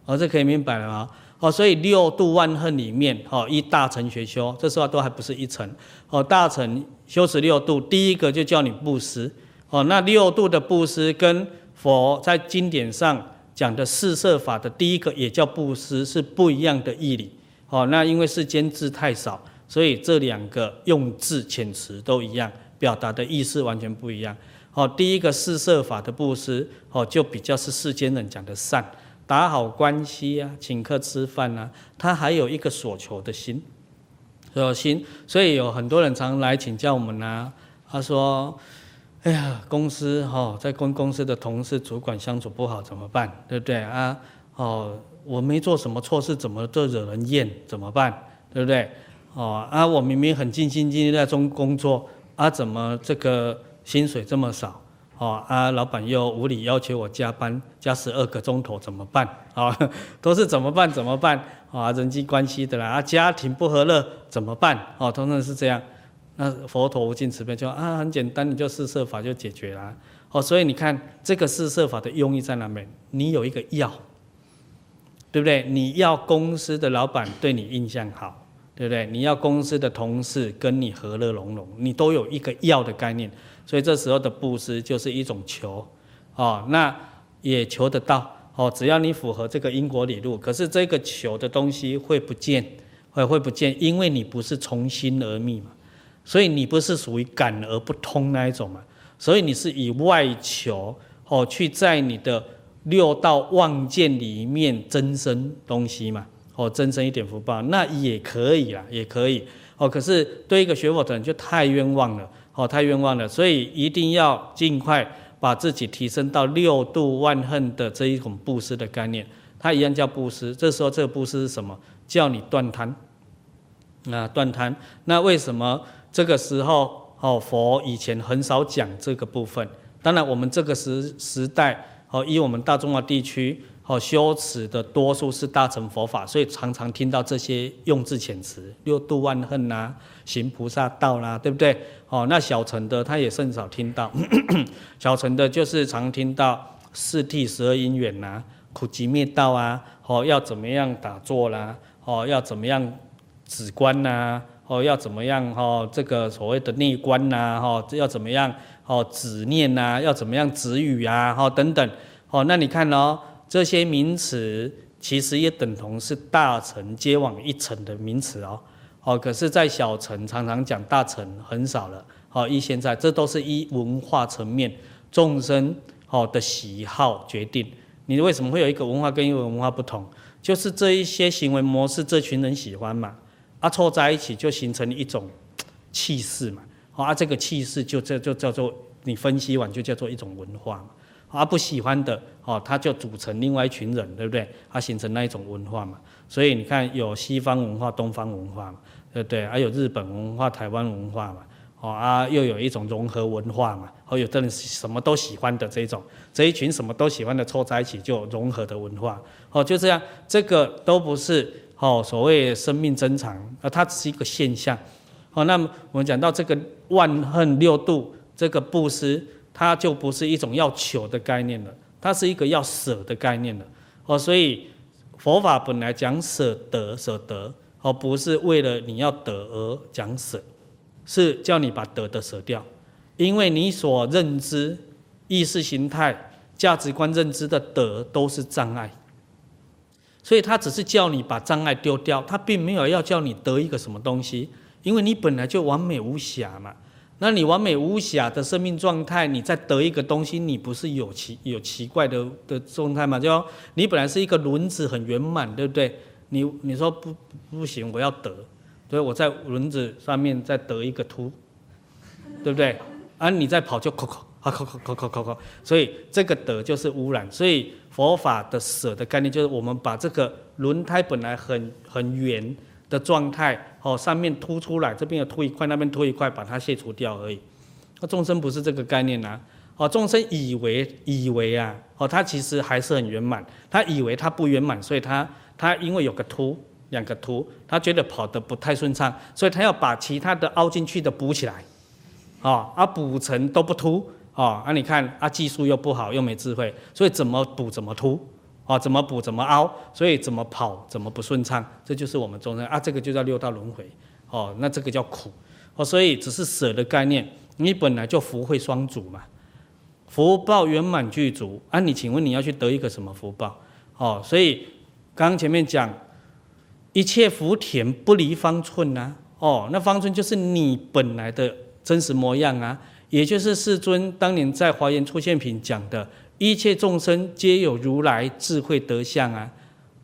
哦，这可以明白了吗？哦，所以六度万恨里面，哦，一大乘学修，这时候都还不是一层。哦，大乘修持六度，第一个就叫你布施。哦，那六度的布施跟佛在经典上。讲的四摄法的第一个也叫布施，是不一样的义理。哦，那因为世间字太少，所以这两个用字遣词都一样，表达的意思完全不一样。哦，第一个四摄法的布施，哦，就比较是世间人讲的善，打好关系啊，请客吃饭啊，他还有一个所求的心，所心，所以有很多人常来请教我们啊，他说。哎呀，公司哈，在跟公司的同事、主管相处不好怎么办？对不对啊？哦，我没做什么错事，怎么就惹人厌？怎么办？对不对？哦啊，我明明很尽心尽力在中工作，啊，怎么这个薪水这么少？哦啊，老板又无理要求我加班，加十二个钟头，怎么办？啊，都是怎么办？怎么办？啊，人际关系的啦，啊，家庭不和乐怎么办？哦，通常是这样。那佛陀无尽慈悲就啊，很简单，你就四摄法就解决了。哦，所以你看这个四摄法的用意在哪边？你有一个要，对不对？你要公司的老板对你印象好，对不对？你要公司的同事跟你和乐融融，你都有一个要的概念。所以这时候的布施就是一种求，哦，那也求得到。哦，只要你符合这个因果理路，可是这个求的东西会不见，会会不见，因为你不是从心而觅嘛。所以你不是属于感而不通那一种嘛？所以你是以外求哦，去在你的六道望见里面增生东西嘛？哦，增生一点福报，那也可以啦，也可以哦。可是对一个学佛的人就太冤枉了哦，太冤枉了。所以一定要尽快把自己提升到六度万恨的这一种布施的概念，它一样叫布施。这时候这个布施是什么？叫你断贪啊，断贪。那为什么？这个时候，哦，佛以前很少讲这个部分。当然，我们这个时时代，哦，以我们大中华地区，哦，修持的多数是大乘佛法，所以常常听到这些用字遣词，六度万恨呐，行菩萨道啦，对不对？哦，那小乘的他也甚少听到，小乘的就是常听到四谛十二因缘呐，苦集灭道啊，哦，要怎么样打坐啦，哦，要怎么样止观呐。哦，要怎么样？哦，这个所谓的内观呐，哦，要怎么样？哦，止念呐，要怎么样止语啊？哦，等等。哦，那你看哦，这些名词其实也等同是大乘接往一层的名词哦。哦，可是，在小城常常讲，大乘很少了。好，依现在，这都是依文化层面众生好的喜好决定。你为什么会有一个文化跟一个文化不同？就是这一些行为模式，这群人喜欢嘛，啊，凑在一起就形成一种气势嘛。啊，这个气势就这就叫做你分析完就叫做一种文化嘛。啊，不喜欢的哦，他就组成另外一群人，对不对？它形成那一种文化嘛。所以你看，有西方文化、东方文化嘛。对不对？还有日本文化、台湾文化嘛，哦啊，又有一种融合文化嘛，哦，有的人什么都喜欢的这种，这一群什么都喜欢的凑在一起就融合的文化，哦，就这样，这个都不是哦所谓生命真常，啊，它只是一个现象，哦，那么我们讲到这个万恨六度这个布施，它就不是一种要求的概念了，它是一个要舍的概念了，哦，所以佛法本来讲舍得舍得。而不是为了你要得而讲舍，是叫你把得的舍掉，因为你所认知、意识形态、价值观认知的得都是障碍，所以他只是叫你把障碍丢掉，他并没有要叫你得一个什么东西，因为你本来就完美无瑕嘛。那你完美无瑕的生命状态，你再得一个东西，你不是有奇有奇怪的的状态吗？就你本来是一个轮子很圆满，对不对？你你说不不行，我要得，所以我在轮子上面再得一个凸，对不对？啊，你再跑就扣扣啊扣扣扣扣扣扣，所以这个得就是污染。所以佛法的舍的概念就是我们把这个轮胎本来很很圆的状态，哦，上面凸出来，这边有凸一块，那边凸一块，把它卸除掉而已。那众生不是这个概念呐，哦，众生以为以为啊，哦，他其实还是很圆满，他以为他不圆满，所以他。他因为有个凸，两个凸，他觉得跑得不太顺畅，所以他要把其他的凹进去的补起来，啊，啊补成都不凸，啊，啊你看啊技术又不好又没智慧，所以怎么补怎么凸，啊怎么补怎么凹，所以怎么跑怎么不顺畅，这就是我们众生啊，这个就叫六道轮回，哦，那这个叫苦，哦，所以只是舍的概念，你本来就福慧双足嘛，福报圆满具足，啊你请问你要去得一个什么福报，哦，所以。刚刚前面讲，一切福田不离方寸呐、啊，哦，那方寸就是你本来的真实模样啊，也就是世尊当年在华严出现品讲的，一切众生皆有如来智慧德相啊，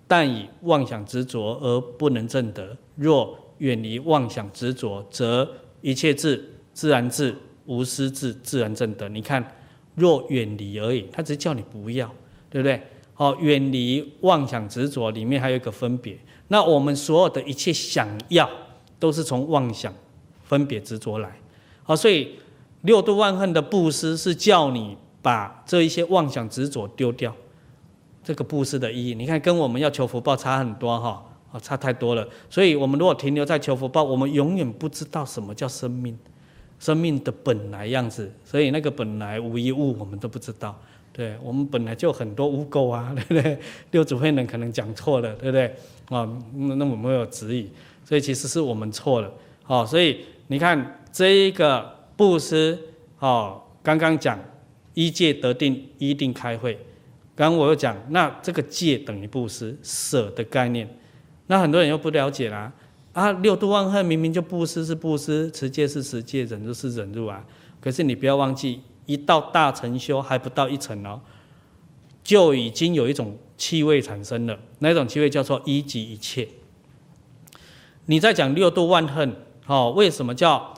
但以妄想执着而不能证得。若远离妄想执着，则一切智自然智，无私智自然证得。你看，若远离而已，他只是叫你不要，对不对？哦，远离妄想执着，里面还有一个分别。那我们所有的一切想要，都是从妄想分别执着来。好，所以六度万恨的布施是叫你把这一些妄想执着丢掉。这个布施的意义，你看跟我们要求福报差很多哈，啊，差太多了。所以我们如果停留在求福报，我们永远不知道什么叫生命，生命的本来样子。所以那个本来无一物，我们都不知道。对，我们本来就很多污垢啊，对不对？六祖慧能可能讲错了，对不对？啊，那那我们有质疑，所以其实是我们错了。好，所以你看这一个布施，哦，刚刚讲一戒得定，一定开会。刚刚我又讲，那这个戒等于布施，舍的概念，那很多人又不了解啦。啊，六度万恨明明就布施是布施，持戒是持戒，忍辱是忍辱啊。可是你不要忘记。一到大成修还不到一层哦，就已经有一种气味产生了。那种气味叫做一即一切。你在讲六度万恨，哦，为什么叫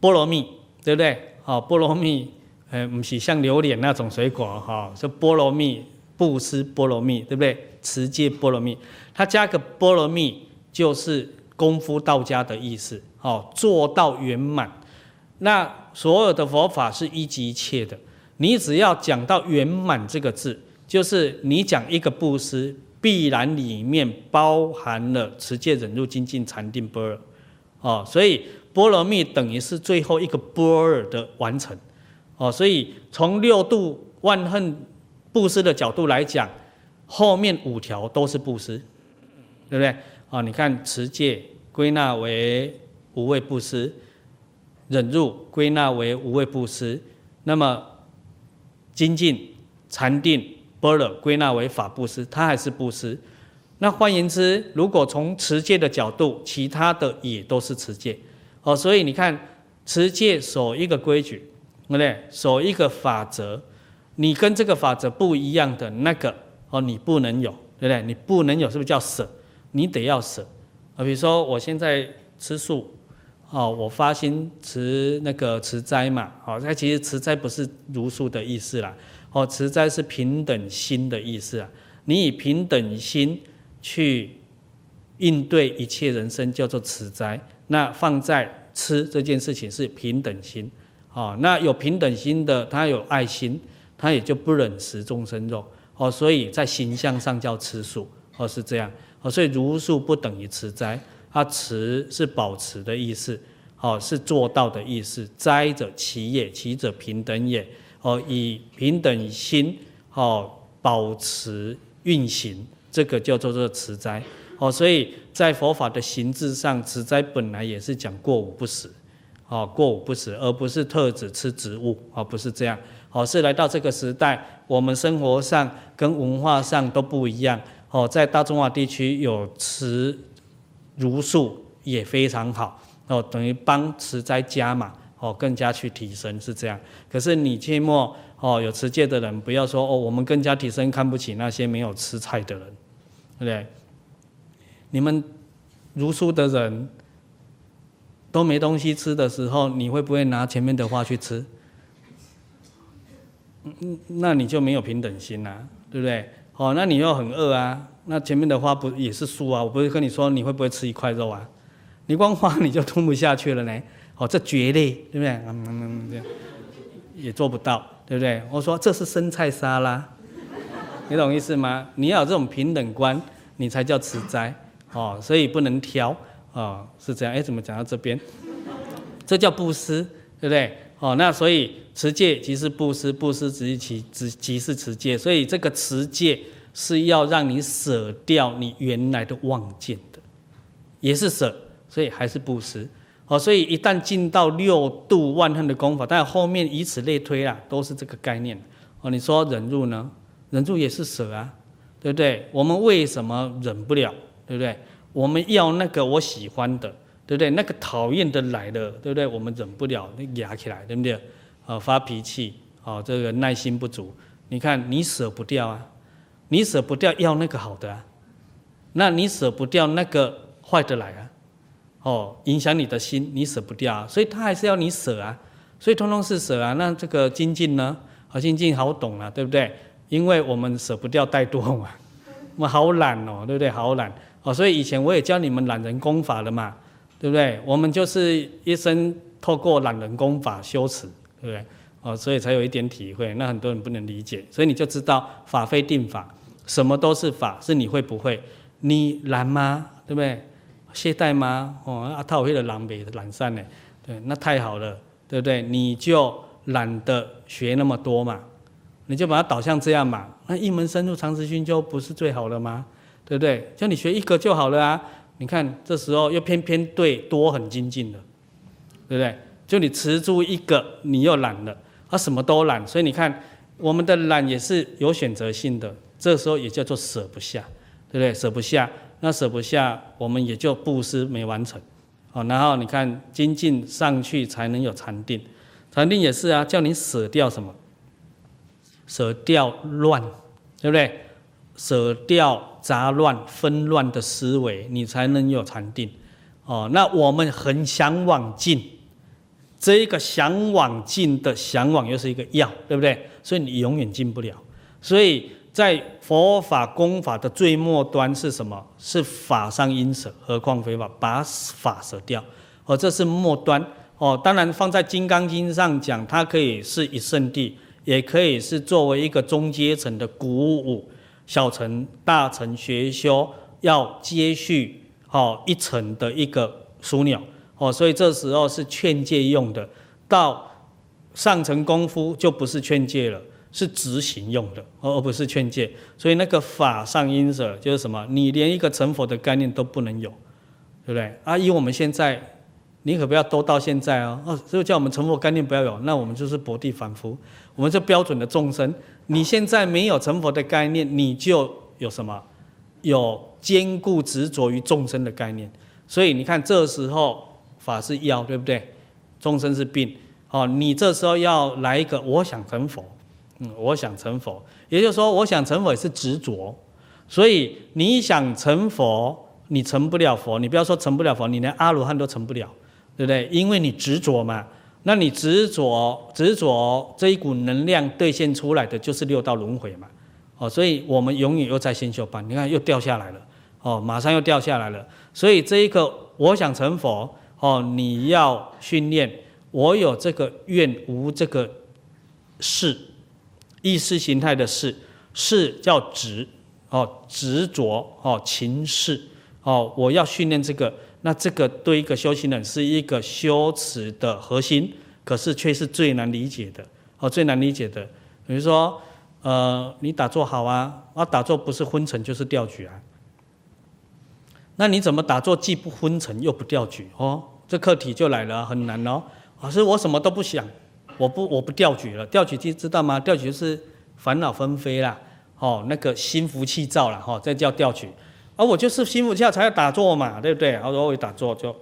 波罗蜜？对不对？哦，波罗蜜，呃，不是像榴莲那种水果哈，是菠萝蜜，布施菠萝蜜，对不对？持戒波罗蜜，它加个波罗蜜，就是功夫到家的意思，哦，做到圆满。那所有的佛法是一即一切的，你只要讲到圆满这个字，就是你讲一个布施，必然里面包含了持戒、忍辱、精进、禅定、般若，哦，所以菠萝蜜等于是最后一个般若的完成，哦，所以从六度万恨布施的角度来讲，后面五条都是布施，对不对？啊，你看持戒归纳为无畏布施。忍辱归纳为无畏布施，那么精进、禅定、般若归纳为法布施，它还是布施。那换言之，如果从持戒的角度，其他的也都是持戒。哦，所以你看，持戒守一个规矩，对不对？守一个法则，你跟这个法则不一样的那个，哦，你不能有，对不对？你不能有，是不是叫舍？你得要舍。啊，比如说我现在吃素，哦，我发心持那个持斋嘛，哦，那其实持斋不是茹素的意思啦，哦，持斋是平等心的意思啊。你以平等心去应对一切人生，叫做持斋。那放在吃这件事情是平等心，哦，那有平等心的，他有爱心，他也就不忍食众生肉，哦，所以在形象上叫吃素，哦，是这样，哦，所以如素不等于持斋，它持是保持的意思，哦，是做到的意思，斋者其也，其者平等也，哦，以平等心，哦，保持运行，这个叫做做持斋。哦，所以在佛法的形制上，持斋本来也是讲过午不食，哦，过午不食，而不是特指吃植物，哦，不是这样，哦，是来到这个时代，我们生活上跟文化上都不一样，哦，在大中华地区有持茹素也非常好，哦，等于帮持斋家嘛，哦，更加去提升是这样。可是你切莫，哦，有持戒的人不要说，哦，我们更加提升，看不起那些没有吃菜的人，对不对？你们茹素的人都没东西吃的时候，你会不会拿前面的花去吃？嗯，那你就没有平等心啊，对不对？哦，那你又很饿啊，那前面的花不也是素啊？我不是跟你说你会不会吃一块肉啊？你光花你就吞不下去了呢。哦，这绝对，对不对？嗯嗯嗯，也做不到，对不对？我说这是生菜沙拉，你懂意思吗？你要有这种平等观，你才叫持斋。哦，所以不能挑，哦，是这样。哎，怎么讲到这边？这叫布施，对不对？哦，那所以持戒即是布施，布施即其即即是持戒。所以这个持戒是要让你舍掉你原来的妄见的，也是舍，所以还是布施。哦，所以一旦进到六度万恨的功法，但后面以此类推啊，都是这个概念。哦，你说忍辱呢？忍辱也是舍啊，对不对？我们为什么忍不了？对不对？我们要那个我喜欢的，对不对？那个讨厌的来了，对不对？我们忍不了，那压起来，对不对？啊，发脾气，啊，这个耐心不足。你看，你舍不掉啊，你舍不掉要那个好的啊，那你舍不掉那个坏的来啊，哦，影响你的心，你舍不掉啊，所以他还是要你舍啊，所以通通是舍啊。那这个精进呢？好，精进好懂啊，对不对？因为我们舍不掉太多嘛，我们好懒哦，对不对？好懒。哦，所以以前我也教你们懒人功法了嘛，对不对？我们就是一生透过懒人功法修持，对不对？哦，所以才有一点体会。那很多人不能理解，所以你就知道法非定法，什么都是法，是你会不会？你懒吗？对不对？懈怠吗？哦，啊，他会的懒呗，懒散呢？对，那太好了，对不对？你就懒得学那么多嘛，你就把它导向这样嘛。那一门深入长时训就不是最好了吗？对不对？叫你学一个就好了啊！你看这时候又偏偏对多很精进了，对不对？就你持住一个，你又懒了，啊，什么都懒。所以你看，我们的懒也是有选择性的。这时候也叫做舍不下，对不对？舍不下，那舍不下，我们也就布施没完成。好，然后你看精进上去才能有禅定，禅定也是啊，叫你舍掉什么？舍掉乱，对不对？舍掉杂乱纷乱的思维，你才能有禅定。哦，那我们很想往进，这一个想往进的向往又是一个要，对不对？所以你永远进不了。所以在佛法功法的最末端是什么？是法上应舍，何况非法？把法舍掉，哦，这是末端。哦，当然放在《金刚经》上讲，它可以是一圣地，也可以是作为一个中阶层的鼓舞。小乘、大乘学修要接续哦一层的一个枢纽哦，所以这时候是劝诫用的。到上乘功夫就不是劝诫了，是执行用的，而不是劝诫。所以那个法上因舍就是什么？你连一个成佛的概念都不能有，对不对？啊，以我们现在，你可不要都到现在哦。哦，所以叫我们成佛概念不要有，那我们就是薄地凡夫，我们是标准的众生。你现在没有成佛的概念，你就有什么？有坚固执着于众生的概念。所以你看，这时候法是药，对不对？众生是病。哦，你这时候要来一个，我想成佛，嗯，我想成佛，也就是说，我想成佛也是执着。所以你想成佛，你成不了佛。你不要说成不了佛，你连阿罗汉都成不了，对不对？因为你执着嘛。那你执着执着这一股能量兑现出来的就是六道轮回嘛。哦，所以我们永远又在先修班，你看又掉下来了。哦，马上又掉下来了。所以这一个我想成佛，哦，你要训练。我有这个愿无这个事，意识形态的识，识叫执哦，执着哦，情识哦，我要训练这个，那这个对一个修行人是一个修持的核心，可是却是最难理解的哦，最难理解的。比如说，呃，你打坐好啊，啊，打坐不是昏沉就是掉举啊，那你怎么打坐既不昏沉又不掉举哦？这课题就来了，很难哦。老师，我什么都不想，我不我不掉举了，掉举机知道吗？掉举是烦恼纷飞啦，哦，那个心浮气躁了，哈，这叫掉举。而我就是心浮气躁才要打坐嘛，对不对？然后我一打坐就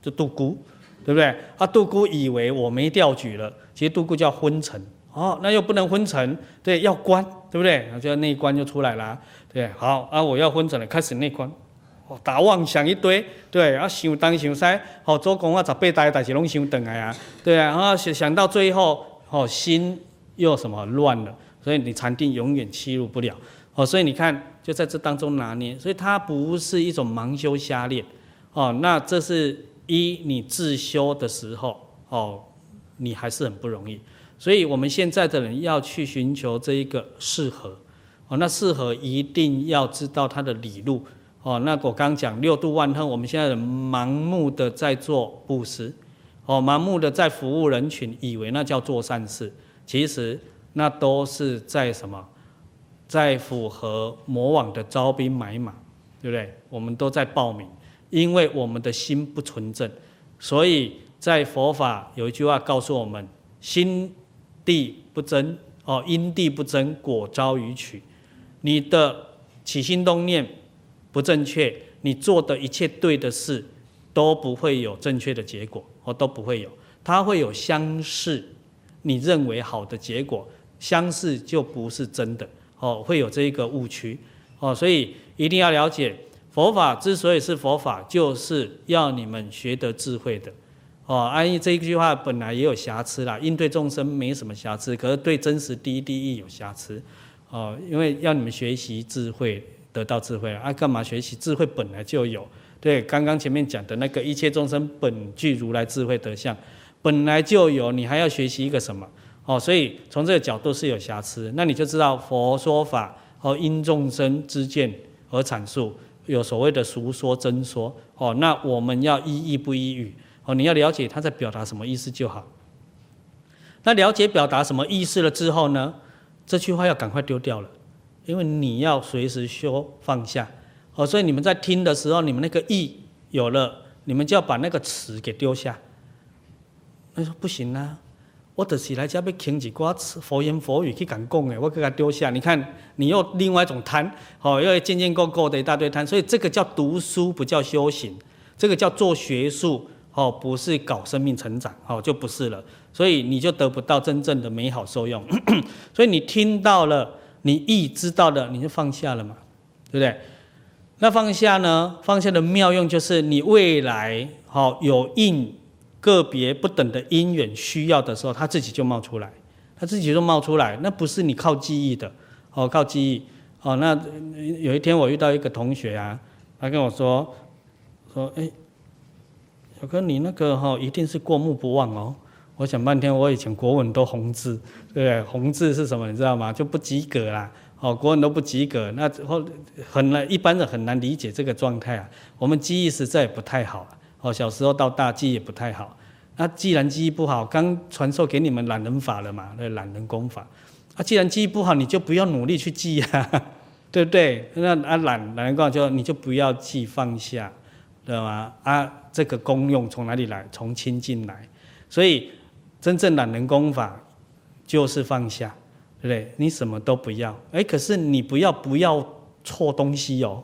就度孤，对不对？啊，度孤以为我没掉举了，其实度孤叫昏沉，哦，那又不能昏沉，对，要关，对不对？然后就内观就出来了，对，好啊，我要昏沉了，开始内观。打妄想一堆，对，啊想东想西，好做工啊十八代代志拢想等来啊，对啊，然后想想到最后，哦心又什么乱了，所以你禅定永远契入不了，哦，所以你看就在这当中拿捏，所以它不是一种盲修瞎练，哦，那这是一你自修的时候，哦，你还是很不容易，所以我们现在的人要去寻求这一个适合，哦，那适合一定要知道它的理路。哦，那我刚讲六度万恒，我们现在人盲目的在做布施，哦，盲目的在服务人群，以为那叫做善事，其实那都是在什么，在符合魔网的招兵买马，对不对？我们都在报名，因为我们的心不纯正，所以在佛法有一句话告诉我们：心地不真，哦，因地不真，果招予取。你的起心动念。不正确，你做的一切对的事都不会有正确的结果，哦，都不会有，它会有相似，你认为好的结果，相似就不是真的，哦，会有这一个误区，哦，所以一定要了解，佛法之所以是佛法，就是要你们学得智慧的，哦，安逸这一句话本来也有瑕疵啦，应对众生没什么瑕疵，可是对真实第一义第一有瑕疵，哦，因为要你们学习智慧。得到智慧啊，干嘛学习？智慧本来就有。对，刚刚前面讲的那个一切众生本具如来智慧德相，本来就有，你还要学习一个什么？哦，所以从这个角度是有瑕疵。那你就知道佛说法和，因众生之见而阐述，有所谓的俗说真说。哦，那我们要依义不依语。哦，你要了解他在表达什么意思就好。那了解表达什么意思了之后呢？这句话要赶快丢掉了。因为你要随时修放下，哦，所以你们在听的时候，你们那个意有了，你们就要把那个词给丢下。他说不行啊，我得起来就要被听几挂佛言佛语去敢供哎，我给他丢下。你看，你又另外一种贪，哦，又见见够够的一大堆贪，所以这个叫读书，不叫修行，这个叫做学术，哦，不是搞生命成长，哦，就不是了。所以你就得不到真正的美好受用。所以你听到了。你意知道的，你就放下了嘛，对不对？那放下呢？放下的妙用就是你未来好有应个别不等的因缘需要的时候，它自己就冒出来，它自己就冒出来。那不是你靠记忆的，哦，靠记忆。哦，那有一天我遇到一个同学啊，他跟我说，说，哎，小哥你那个哈一定是过目不忘哦。我想半天，我以前国文都红字，对不对？红字是什么？你知道吗？就不及格啦。哦，国文都不及格，那后很难，一般人很难理解这个状态啊。我们记忆实在不太好。哦，小时候到大记忆也不太好。那既然记忆不好，刚传授给你们懒人法了嘛？那，懒人功法。啊，既然记忆不好，你就不要努力去记啊，对不对？那啊懒懒人功法就你就不要记，放下，知道吗？啊，这个功用从哪里来？从亲近来。所以。真正懒人功法就是放下，对不对？你什么都不要，哎，可是你不要不要错东西哦，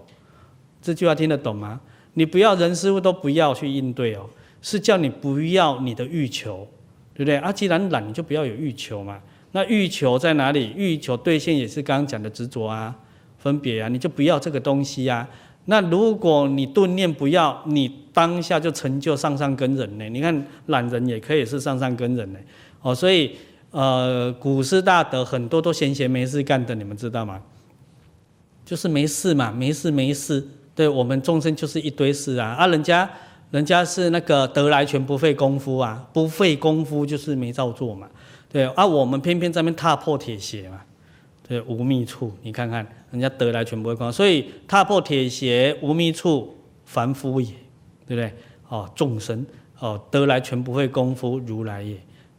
这句话听得懂吗？你不要人事物都不要去应对哦，是叫你不要你的欲求，对不对？啊，既然懒，你就不要有欲求嘛。那欲求在哪里？欲求兑现也是刚刚讲的执着啊、分别啊，你就不要这个东西啊。那如果你顿念不要，你当下就成就上上根人呢？你看懒人也可以是上上根人呢。哦，所以呃，古师大德很多都闲闲没事干的，你们知道吗？就是没事嘛，没事没事。对我们众生就是一堆事啊啊，人家人家是那个得来全不费功夫啊，不费功夫就是没照做嘛。对啊，我们偏偏在那踏破铁鞋嘛，对，无觅处。你看看人家得来全不费功夫，所以踏破铁鞋无觅处，凡夫也，对不对？哦，众生哦，得来全不费功夫，如来也。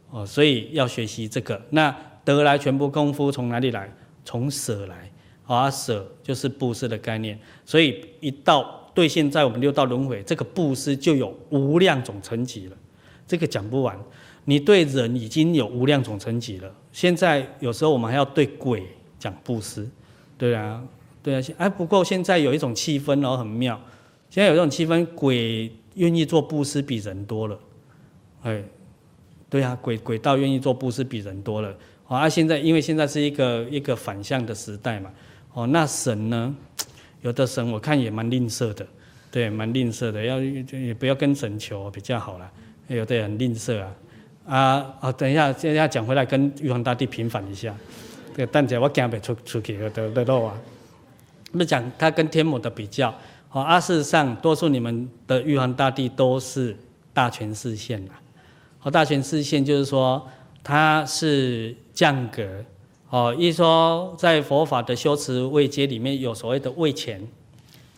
哦，所以要学习这个。那得来全不功夫从哪里来？从舍来。啊，舍就是布施的概念。所以一到对现在我们六道轮回，这个布施就有无量种层级了。这个讲不完。你对人已经有无量种层级了。现在有时候我们还要对鬼讲布施，对啊，对啊。哎，不过现在有一种气氛哦，很妙。现在有一种气氛，鬼愿意做布施比人多了。哎。对啊，鬼鬼道愿意做布施比人多了。好啊，现在因为现在是一个一个反向的时代嘛。哦，那神呢？有的神我看也蛮吝啬的，对，蛮吝啬的。要也不要跟神求比较好了。有的很吝啬啊。啊啊，等一下，现在讲回来跟玉皇大帝平反一下。这个蛋姐我讲不出出去的的路啊。那讲他跟天母的比较。哦，啊，事实上，多数你们的玉皇大帝都是大权示现啊。哦，大权示现就是说，他是降格。哦，一说在佛法的修持位阶里面有所谓的位前、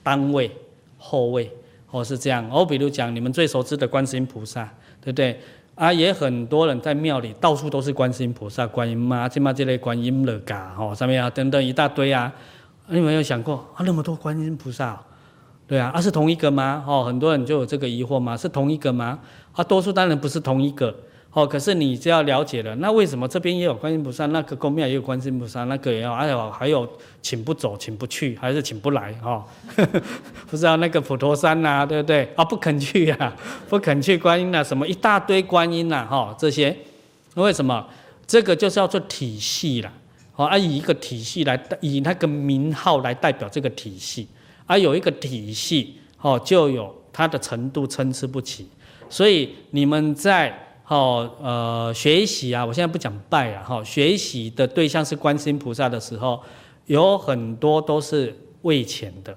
当位、后位，哦是这样。哦，比如讲你们最熟知的观世音菩萨，对不对？啊，也很多人在庙里到处都是观世音菩萨、观音妈、这嘛这类观音了嘎，哦上面啊等等一大堆啊。你有没有想过啊那么多观音菩萨，对啊，啊是同一个吗？哦，很多人就有这个疑惑吗？是同一个吗？啊，多数当然不是同一个，哦，可是你就要了解了，那为什么这边也有观音菩萨，那个宫庙也有观音菩萨，那个也有，还有还有请不走，请不去，还是请不来，哈、哦，不知道那个普陀山呐、对不对？啊、哦，不肯去啊，不肯去观音啊，什么一大堆观音呐、哈、哦，这些，为什么？这个就是要做体系了，哦，啊，以一个体系来，以那个名号来代表这个体系，啊，有一个体系，哦，就有它的程度参差不齐。所以你们在哦呃学习啊，我现在不讲拜啊哈，学习的对象是观世音菩萨的时候，有很多都是位前的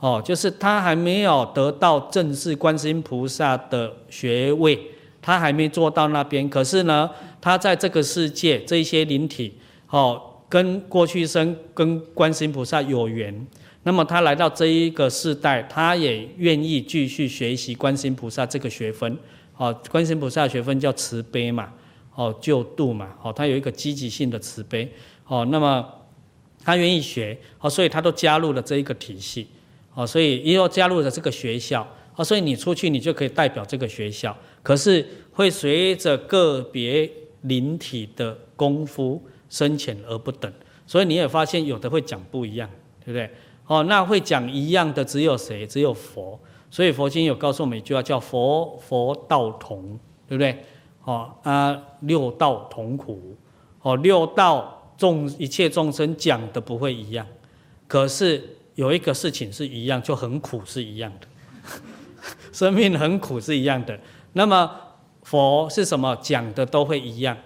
哦，就是他还没有得到正式观世音菩萨的学位，他还没做到那边。可是呢，他在这个世界这些灵体哦，跟过去生跟观世音菩萨有缘。那么他来到这一个世代，他也愿意继续学习观世音菩萨这个学分。哦，观世音菩萨学分叫慈悲嘛，哦，救度嘛，哦，他有一个积极性的慈悲。哦，那么他愿意学，哦，所以他都加入了这一个体系。哦，所以也有加入了这个学校。哦，所以你出去你就可以代表这个学校。可是会随着个别灵体的功夫深浅而不等。所以你也发现有的会讲不一样，对不对？哦，那会讲一样的只有谁？只有佛。所以佛经有告诉我们一句话，叫“佛佛道同”，对不对？哦啊，六道同苦。哦，六道众一切众生讲的不会一样，可是有一个事情是一样，就很苦是一样的。生命很苦是一样的。那么佛是什么？讲的都会一样。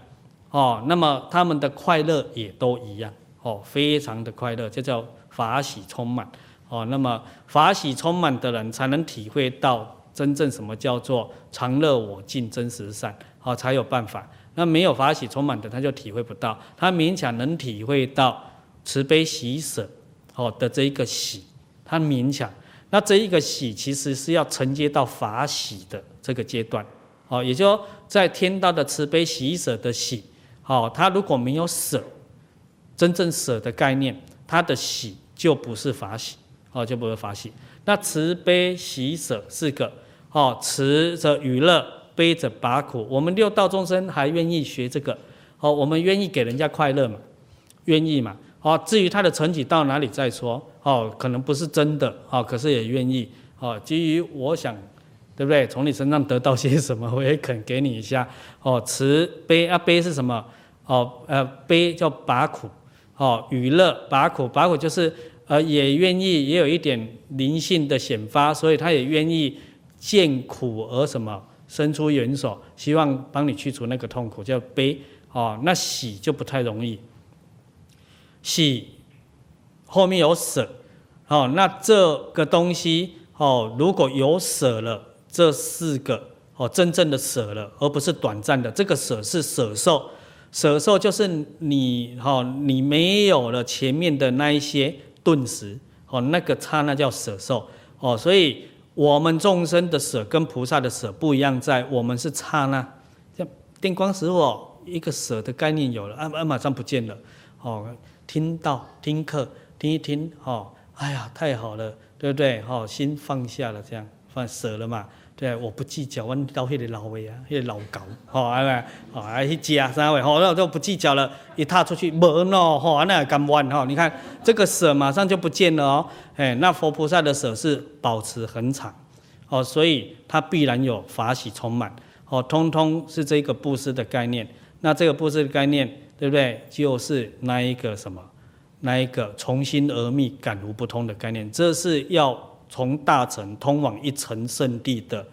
哦，那么他们的快乐也都一样。哦，非常的快乐，这叫。法喜充满哦，那么法喜充满的人才能体会到真正什么叫做常乐我净真实善，好才有办法。那没有法喜充满的，他就体会不到。他勉强能体会到慈悲喜舍哦的这一个喜，他勉强。那这一个喜其实是要承接到法喜的这个阶段哦，也就在天道的慈悲喜舍的喜，哦，他如果没有舍，真正舍的概念，他的喜。就不是法喜，哦，就不会发喜。那慈悲喜舍四个，哦，慈则与乐，悲则拔苦。我们六道众生还愿意学这个，哦，我们愿意给人家快乐嘛？愿意嘛？哦，至于他的成绩到哪里再说，哦，可能不是真的，哦，可是也愿意，哦，基于我想，对不对？从你身上得到些什么，我也肯给你一下，哦，慈悲啊，悲是什么？哦，呃，悲叫拔苦，哦，娱乐拔苦，拔苦就是呃，也愿意，也有一点灵性的显发，所以他也愿意见苦而什么，伸出援手，希望帮你去除那个痛苦，叫悲，哦，那喜就不太容易。喜后面有舍，哦，那这个东西哦，如果有舍了，这四个哦，真正的舍了，而不是短暂的。这个舍是舍受，舍受就是你哦，你没有了前面的那一些顿时哦，那个刹那叫舍受哦。所以我们众生的舍跟菩萨的舍不一样，在我们是刹那，像电光石火，一个舍的概念有了，啊啊，马上不见了哦。听到听课听一听，哦，哎呀，太好了，对不对？哦，心放下了，这样放舍了嘛？对，我不计较，我到那个老位啊，那个老狗，哦，哎呀，哦，还去加三位，哦，那我就不计较了。一踏出去，门哦，哦，那敢弯哈？你看这个舍马上就不见了哦，哎，那佛菩萨的舍是保持恒常，哦，所以它必然有法喜充满，哦，通通是这个布施的概念。那这个布施的概念。对不对？就是那一个什么，那一个从心而觅，感无不通的概念，这是要从大乘通往一层圣地的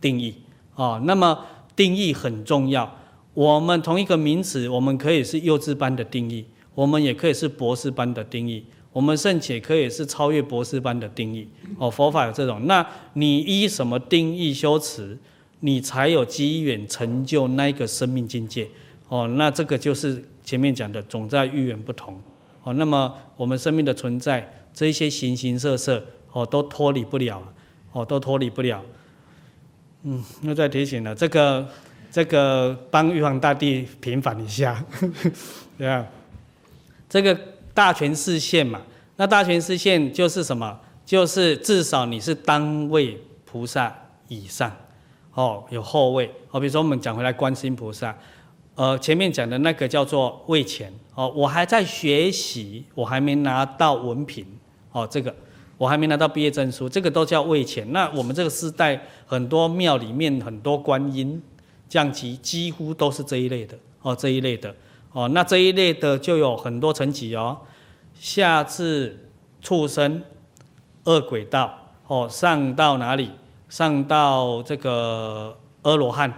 定义啊。那么定义很重要。我们同一个名词，我们可以是幼稚班的定义，我们也可以是博士班的定义，我们甚至可以是超越博士班的定义。哦，佛法有这种。那你依什么定义修持，你才有机缘成就那个生命境界。哦，那这个就是前面讲的，总在因缘不同。哦，那么我们生命的存在，这一些形形色色，哦，都脱离不了，哦，都脱离不了。嗯，又再提醒了，这个这个帮玉皇大帝平反一下，对啊，这个大权示现嘛，那大权示现就是什么？就是至少你是当位菩萨以上，哦，有后位。哦，比如说我们讲回来，观世音菩萨。呃，前面讲的那个叫做位前哦，我还在学习，我还没拿到文凭哦，这个我还没拿到毕业证书，这个都叫位前。那我们这个时代很多庙里面很多观音降级，几乎都是这一类的哦，这一类的哦，那这一类的就有很多层级哦，下至畜生、恶鬼道哦，上到哪里？上到这个阿罗汉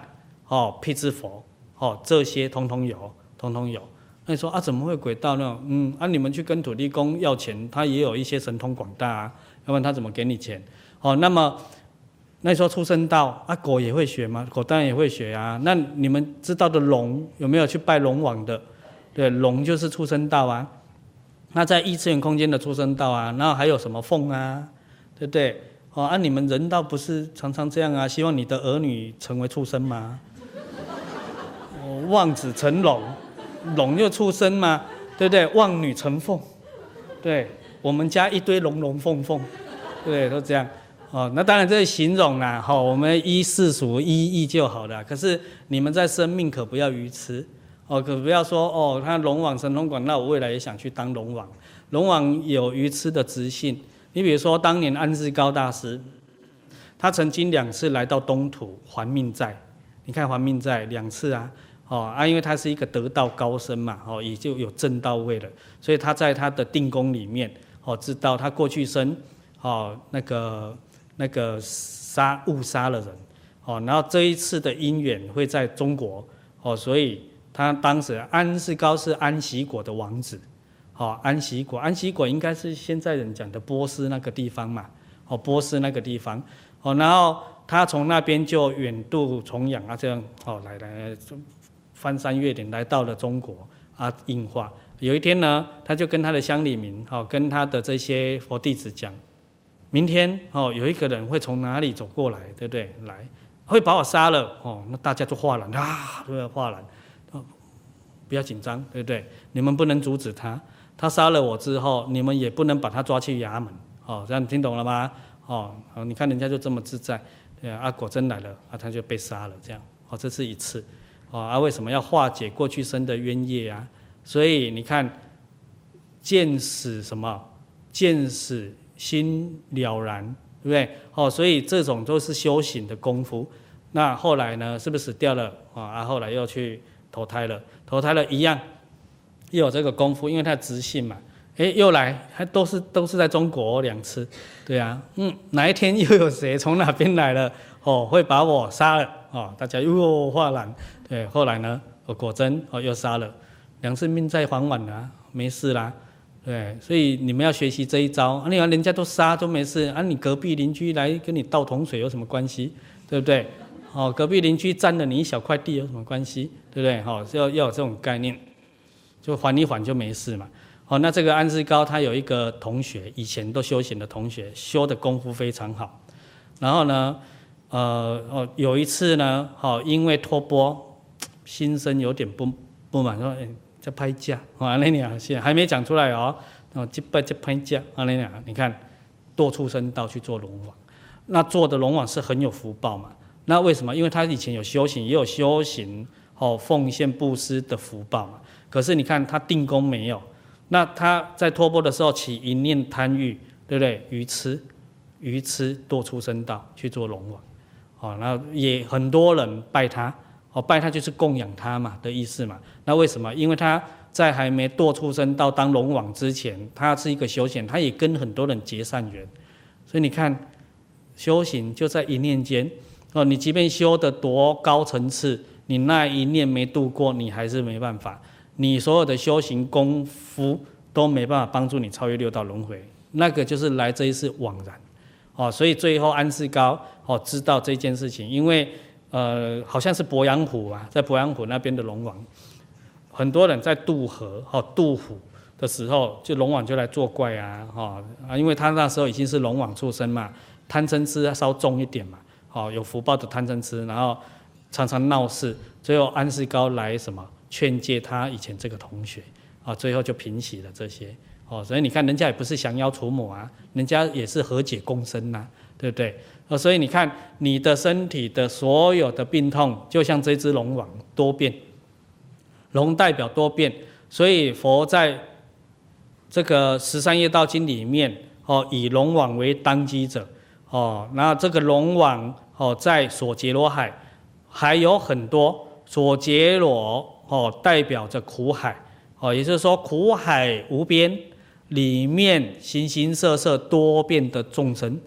哦，辟支佛。哦，这些通通有，通通有。那你说啊，怎么会鬼道呢？嗯，啊，你们去跟土地公要钱，他也有一些神通广大啊，要不然他怎么给你钱？哦，那么那你说畜生道啊，狗也会学吗？狗当然也会学啊。那你们知道的龙有没有去拜龙王的？对，龙就是畜生道啊。那在异次元空间的畜生道啊，然后还有什么凤啊，对不对？哦，啊，你们人道不是常常这样啊？希望你的儿女成为畜生吗？望子成龙，龙就出生嘛，对不对？望女成凤，对，我们家一堆龙龙凤凤，对，都这样。哦，那当然这是形容啦，好，我们依世俗依义就好了。可是你们在生命可不要愚痴，哦，可不要说哦，他龙王神通广，那我未来也想去当龙王。龙王有愚痴的直性。你比如说当年安世高大师，他曾经两次来到东土还命债，你看还命债两次啊。哦啊，因为他是一个得道高僧嘛，哦，也就有正到位了，所以他在他的定功里面，哦，知道他过去生，哦，那个那个杀误杀了人，哦，然后这一次的因缘会在中国，哦，所以他当时安世高是安息国的王子，哦，安息国，安息国应该是现在人讲的波斯那个地方嘛，哦，波斯那个地方，哦，然后他从那边就远渡重洋啊，这样，哦，来来来。翻山越岭来到了中国啊，应化。有一天呢，他就跟他的乡里民，哦，跟他的这些佛弟子讲，明天哦，有一个人会从哪里走过来，对不对？来，会把我杀了哦，那大家就画拦啊，都要画拦，哦，不要紧张，对不对？你们不能阻止他，他杀了我之后，你们也不能把他抓去衙门，哦，这样听懂了吗？哦，你看人家就这么自在，对啊，果真来了啊，他就被杀了，这样，哦，这是一次。啊，为什么要化解过去生的冤业啊？所以你看，见死什么？见死心了然，对不对？哦，所以这种都是修行的功夫。那后来呢？是不是死掉了啊？后来又去投胎了，投胎了一样，又有这个功夫，因为他直信嘛。诶，又来，还都是都是在中国两次，对啊，嗯，哪一天又有谁从哪边来了？哦，会把我杀了哦，大家又哗然，对，后来呢，哦，果真哦又杀了，两次命在缓缓了，没事啦。对，所以你们要学习这一招。啊，你看人家都杀都没事，啊，你隔壁邻居来跟你倒桶水有什么关系？对不对？哦，隔壁邻居占了你一小块地有什么关系？对不对？哦，要要有这种概念，就缓一缓就没事嘛。哦，那这个安世高他有一个同学，以前都修行的同学，修的功夫非常好。然后呢，呃，哦，有一次呢，哦，因为托钵，心生有点不不满，说，哎。在拍价，啊，那俩现还没讲出来哦。哦，击败这拍价，啊，那俩你看，堕畜生道去做龙王，那做的龙王是很有福报嘛？那为什么？因为他以前有修行，也有修行哦，奉献布施的福报嘛。可是你看他定功没有，那他在托钵的时候起一念贪欲，对不对？愚痴，愚痴堕畜生道去做龙王，哦，那也很多人拜他。哦，拜他就是供养他嘛的意思嘛。那为什么？因为他在还没堕出生到当龙王之前，他是一个修行，他也跟很多人结善缘。所以你看，修行就在一念间。哦，你即便修得多高层次，你那一念没度过，你还是没办法。你所有的修行功夫都没办法帮助你超越六道轮回。那个就是来这一次枉然。哦，所以最后安世高哦知道这件事情，因为。呃，好像是鄱阳湖啊，在鄱阳湖那边的龙王，很多人在渡河、哈渡虎的时候，就龙王就来作怪啊，哈啊，因为他那时候已经是龙王出身嘛，贪嗔痴稍重一点嘛，好有福报的贪嗔痴，然后常常闹事，最后安世高来什么劝诫他以前这个同学，啊，最后就平息了这些，哦，所以你看人家也不是降妖除魔啊，人家也是和解共生呐，对不对？哦，所以你看，你的身体的所有的病痛，就像这只龙王多变，龙代表多变，所以佛在这个十三业道经里面，哦，以龙王为当机者，哦，那这个龙王，哦，在所杰罗海还有很多所杰罗，哦，代表着苦海，哦，也就是说苦海无边，里面形形色色多变的众生，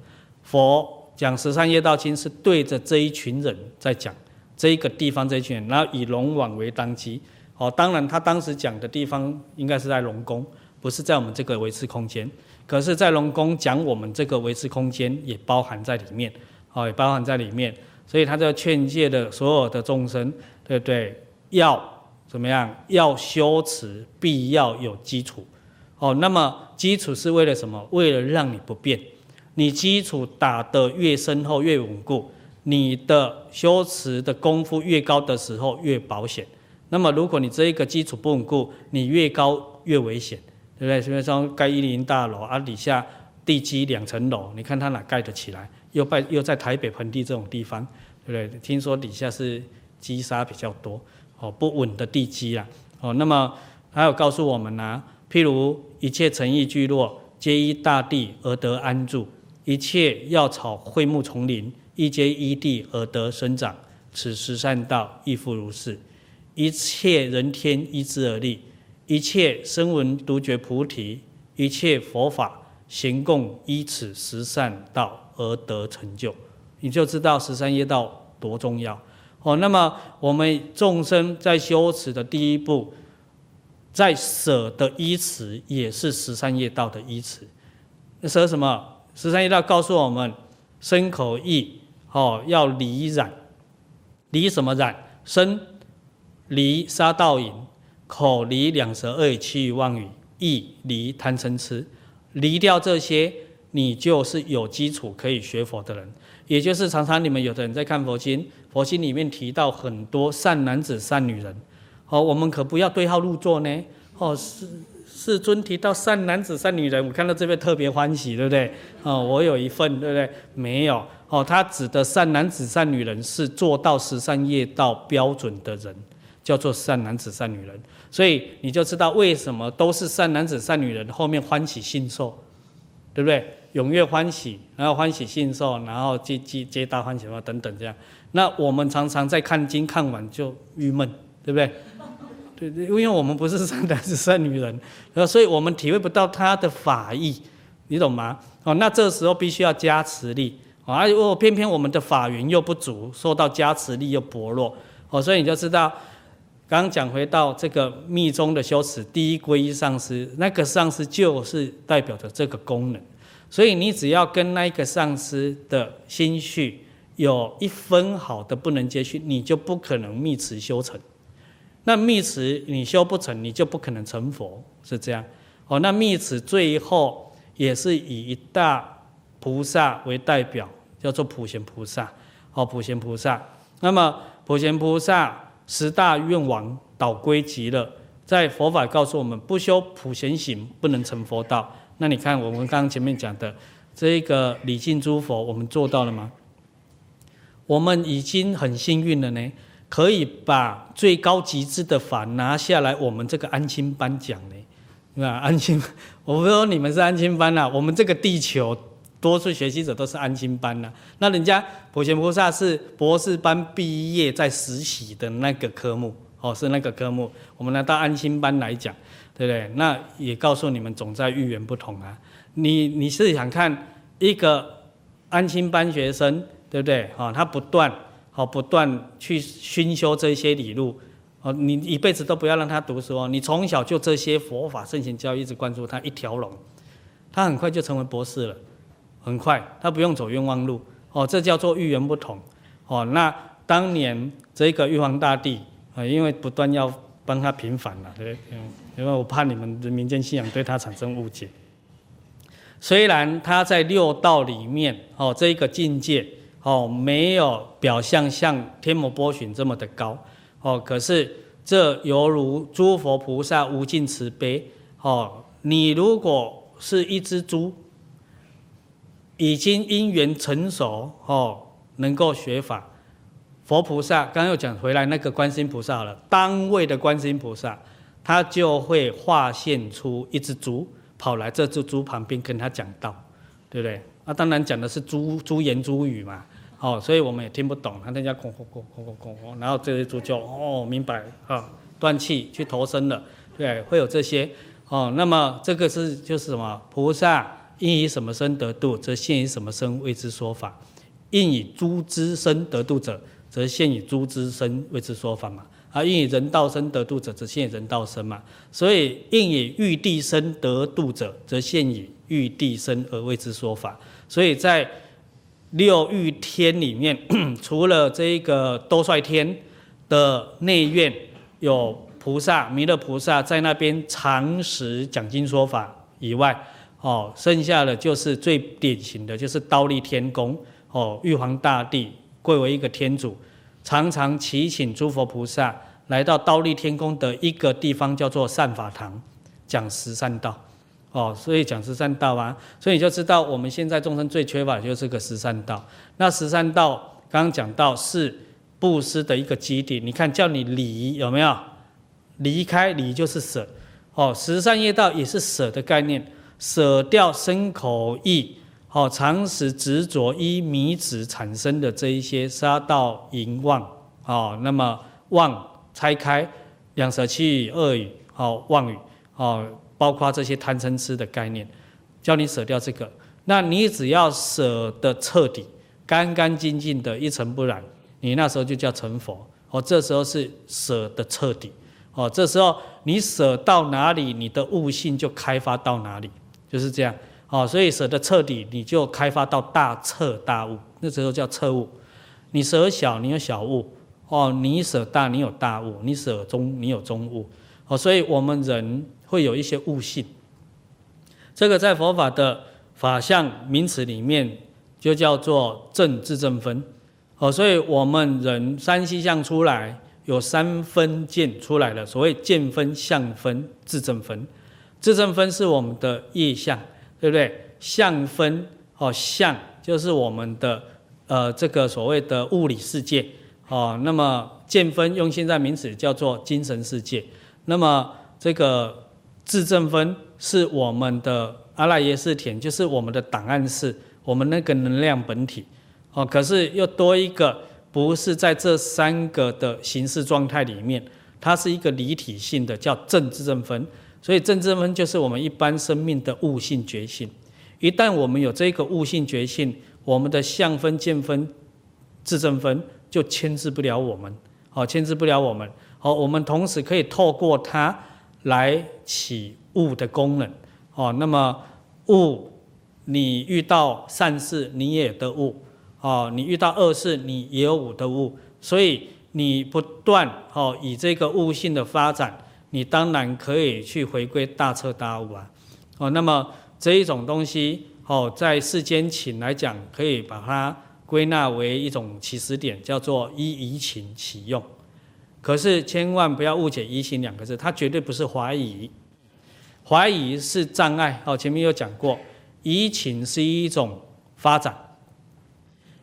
佛。讲十三夜道经是对着这一群人在讲，这一个地方这一群人，然后以龙王为当机。哦，当然他当时讲的地方应该是在龙宫，不是在我们这个维持空间。可是，在龙宫讲我们这个维持空间也包含在里面，哦，也包含在里面。所以他就劝诫的所有的众生，对不对？要怎么样？要修持，必要有基础。哦，那么基础是为了什么？为了让你不变。你基础打得越深厚越稳固，你的修持的功夫越高的时候越保险。那么如果你这一个基础不稳固，你越高越危险，对不对？所以说盖一零大楼啊，底下地基两层楼，你看它哪盖得起来？又在又在台北盆地这种地方，对不对？听说底下是积沙比较多，哦，不稳的地基啊，哦，那么还有告诉我们呢、譬如一切尘异聚落，皆依大地而得安住。一切药草会木丛林，一皆依地而得生长。此十善道亦复如是。一切人天依之而立，一切声闻独觉菩提，一切佛法行供依此十善道而得成就。你就知道十三业道多重要哦。那么我们众生在修持的第一步，在舍的依持，也是十三业道的依持。舍什么？十三一道告诉我们，身口意哦要离染，离什么染？身离杀盗淫，口离两舌恶语綺语妄语，意离贪嗔痴，离掉这些，你就是有基础可以学佛的人。也就是常常你们有的人在看佛经，佛经里面提到很多善男子、善女人，哦，我们可不要对号入座呢，哦是。世尊提到善男子、善女人，我看到这边特别欢喜，对不对？哦，我有一份，对不对？没有哦，他指的善男子、善女人是做到十三业道标准的人，叫做善男子、善女人。所以你就知道为什么都是善男子、善女人，后面欢喜信受，对不对？踊跃欢喜，然后欢喜信受，然后皆皆皆大欢喜嘛，等等这样。那我们常常在看经看完就郁闷，对不对？对对，因为我们不是善男子、善女人，呃所以我们体会不到他的法义，你懂吗？哦，那这时候必须要加持力，啊，如果偏偏我们的法缘又不足，受到加持力又薄弱，哦，所以你就知道。刚刚讲回到这个密宗的修持，第一皈依上师，那个上师就是代表着这个功能，所以你只要跟那个上师的心绪有一分好的不能接续，你就不可能密持修成。那密持你修不成，你就不可能成佛，是这样。哦，那密持最后也是以一大菩萨为代表，叫做普贤菩萨。哦，普贤菩萨。那么普贤菩萨。十大愿王导归极乐，在佛法告诉我们，不修普贤行不能成佛道。那你看我们刚刚前面讲的这一个礼敬诸佛，我们做到了吗？我们已经很幸运了呢，可以把最高极致的法拿下来，我们这个安心班讲呢，那？安心，我不说你们是安心班呐，我们这个地球。多数学习者都是安心班呐，那人家普贤菩萨是博士班毕业在实习的那个科目，哦，是那个科目。我们拿到安心班来讲，对不对？那也告诉你们，总在遇缘不同啊。你你是想看一个安心班学生，对不对？哦，他不断哦不断去熏修这些理路，哦，你一辈子都不要让他读书哦，你从小就这些佛法圣贤教育一直关注他一条龙，他很快就成为博士了。很快，他不用走冤枉路哦，这叫做遇缘不同哦。那当年这个玉皇大帝啊，因为不断要帮他平反了，对，因为我怕你们的民间信仰对他产生误解。虽然他在六道里面哦，这一个境界哦，没有表象像天魔波旬这么的高哦，可是这犹如诸佛菩萨无尽慈悲哦。你如果是一只猪。已经因缘成熟哦，能够学法，佛菩萨刚又讲回来那个观世音菩萨了，当位的观世音菩萨，他就会化现出一只猪跑来这只猪旁边跟他讲道，对不对？那当然讲的是猪猪言猪语嘛，哦，所以我们也听不懂，他那家空空空空空空，然后这只猪就哦明白啊，断气去投生了，对，会有这些哦，那么这个是就是什么菩萨。应以什么身得度，则现以什么身为之说法；应以诸之身得度者，则现以诸之身为之说法嘛。啊，应以人道身得度者，则现以人道身嘛。所以，应以玉帝身得度者，则现以玉帝身而为之说法。所以在六欲天里面，除了这个兜率天的内院有菩萨弥勒菩萨在那边常时讲经说法以外，哦，剩下的就是最典型的就是忉利天宫哦，玉皇大帝贵为一个天主，常常祈请诸佛菩萨来到忉利天宫的一个地方，叫做善法堂，讲十善道。哦，所以讲十三道啊，所以你就知道我们现在众生最缺乏的就是个十三道。那十三道刚刚讲到是布施的一个基地，你看叫你离有没有？离开离就是舍哦，十三业道也是舍的概念。舍掉身口意，好，常时执着依迷子产生的这一些杀盗淫妄，哦，那么妄拆开两舌七语恶语，好，妄语，好，包括这些贪嗔痴的概念，叫你舍掉这个，那你只要舍得彻底、干干净净的、一尘不染，你那时候就叫成佛，哦，这时候是舍得彻底，哦，这时候你舍到哪里，你的悟性就开发到哪里。就是这样，哦，所以舍得彻底，你就开发到大彻大悟，那时候叫彻悟。你舍小，你有小悟，哦，你舍大，你有大悟，你舍中，你有中悟，哦，所以我们人会有一些悟性。这个在佛法的法相名词里面就叫做正智正分，哦，所以我们人三细相出来有三分见出来了，所谓见分、相分、智正分。智正分是我们的业相，对不对？相分哦，相就是我们的呃这个所谓的物理世界哦。那么见分用现在名词叫做精神世界。那么这个自证分是我们的阿赖耶识田，就是我们的档案室，我们那个能量本体。哦，可是又多一个，不是在这三个的形式状态里面，它是一个离体性的，叫正自证分。所以正自证分就是我们一般生命的悟性觉性。一旦我们有这个悟性觉性，我们的相分、见分、自证分就牵制不了我们。好，牵制不了我们。好，我们同时可以透过它来起悟的功能。哦，那么悟，你遇到善事，你也得悟。哦，你遇到恶事，你也有悟的悟。所以你不断哦，以这个悟性的发展，你当然可以去回归大彻大悟啊。哦，那么。这一种东西，哦，在世间情来讲，可以把它归纳为一种起始点，叫做依移情起用。可是千万不要误解“疑情”两个字，它绝对不是怀疑，怀疑是障碍。哦，前面有讲过，疑情是一种发展，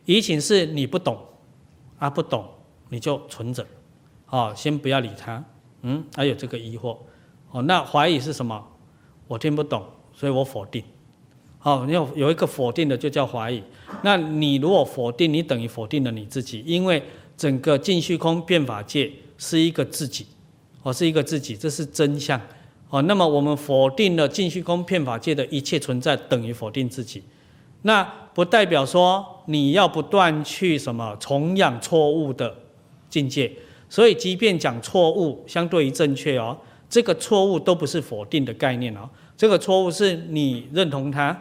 疑情是你不懂，啊，不懂你就存着，哦，先不要理他，嗯，还有这个疑惑，哦，那怀疑是什么？我听不懂。所以我否定，好，你有有一个否定的就叫怀疑。那你如果否定，你等于否定了你自己，因为整个尽虚空变法界是一个自己，哦，是一个自己，这是真相，哦。那么我们否定了净虚空骗法界的一切存在，等于否定自己。那不代表说你要不断去什么重养错误的境界。所以即便讲错误，相对于正确哦，这个错误都不是否定的概念哦。这个错误是你认同它，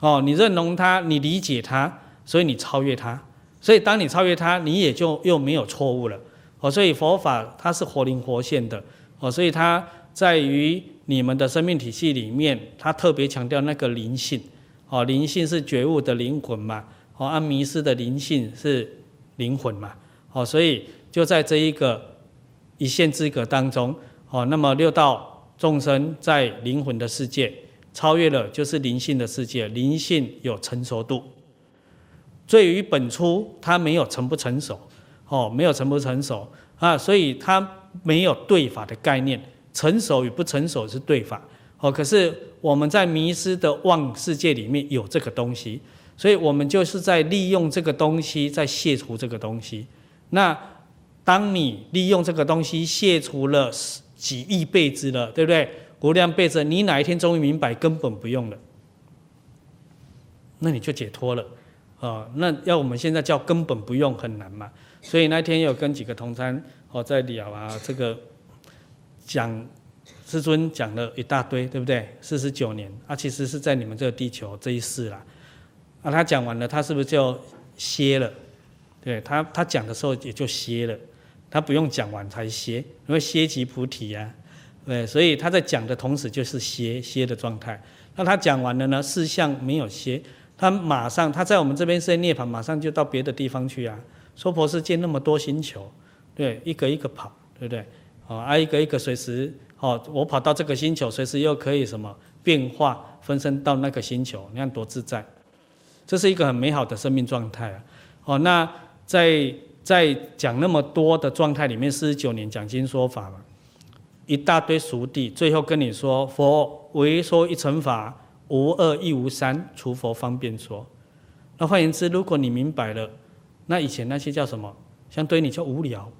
哦，你认同它，你理解它，所以你超越它。所以当你超越它，你也就又没有错误了。哦，所以佛法它是活灵活现的。哦，所以它在于你们的生命体系里面，它特别强调那个灵性。哦，灵性是觉悟的灵魂嘛。哦，阿弥斯的灵性是灵魂嘛。哦，所以就在这一个一线之隔当中。哦，那么六道。众生在灵魂的世界超越了，就是灵性的世界。灵性有成熟度，罪于本初，它没有成不成熟，哦，没有成不成熟啊，所以它没有对法的概念。成熟与不成熟是对法，哦，可是我们在迷失的妄世界里面有这个东西，所以我们就是在利用这个东西，在卸除这个东西。那当你利用这个东西卸除了。几亿辈子了，对不对？无量辈子，你哪一天终于明白，根本不用了，那你就解脱了啊！那要我们现在叫根本不用很难嘛。所以那天有跟几个同参哦在聊啊，这个讲师尊讲了一大堆，对不对？四十九年啊，其实是在你们这个地球这一世啦。啊，他讲完了，他是不是就歇了？对他，他讲的时候也就歇了。他不用讲完才歇，因为歇即菩提啊，对，所以他在讲的同时就是歇歇的状态。那他讲完了呢，事项没有歇，他马上他在我们这边是涅槃，马上就到别的地方去啊。娑婆世界那么多星球，对，一个一个跑，对不对？哦，啊，一个一个随时，哦，我跑到这个星球，随时又可以什么变化分身到那个星球，你看多自在。这是一个很美好的生命状态啊。哦，那在。在讲那么多的状态里面，四十九年讲经说法嘛，一大堆熟地，最后跟你说，佛唯说一乘法，无二亦无三，除佛方便说。那换言之，如果你明白了，那以前那些叫什么？相对你就无聊，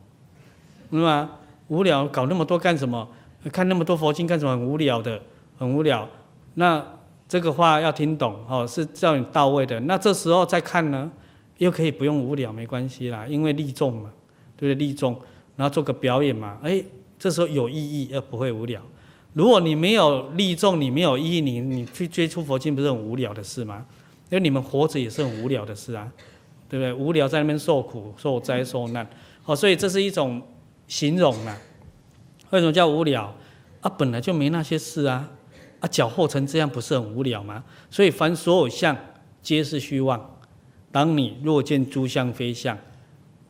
对吗？无聊，搞那么多干什么？看那么多佛经干什么？很无聊的，很无聊。那这个话要听懂哦，是叫你到位的。那这时候再看呢？又可以不用无聊，没关系啦，因为利众嘛，对不对？利众，然后做个表演嘛，哎，这时候有意义，而不会无聊。如果你没有利众，你没有意义，你你去接触佛经，不是很无聊的事吗？因为你们活着也是很无聊的事啊，对不对？无聊在那边受苦、受灾、受难，哦，所以这是一种形容啊。为什么叫无聊？啊，本来就没那些事啊，啊，搅和成这样，不是很无聊吗？所以凡所有相，皆是虚妄。当你若见诸相非相，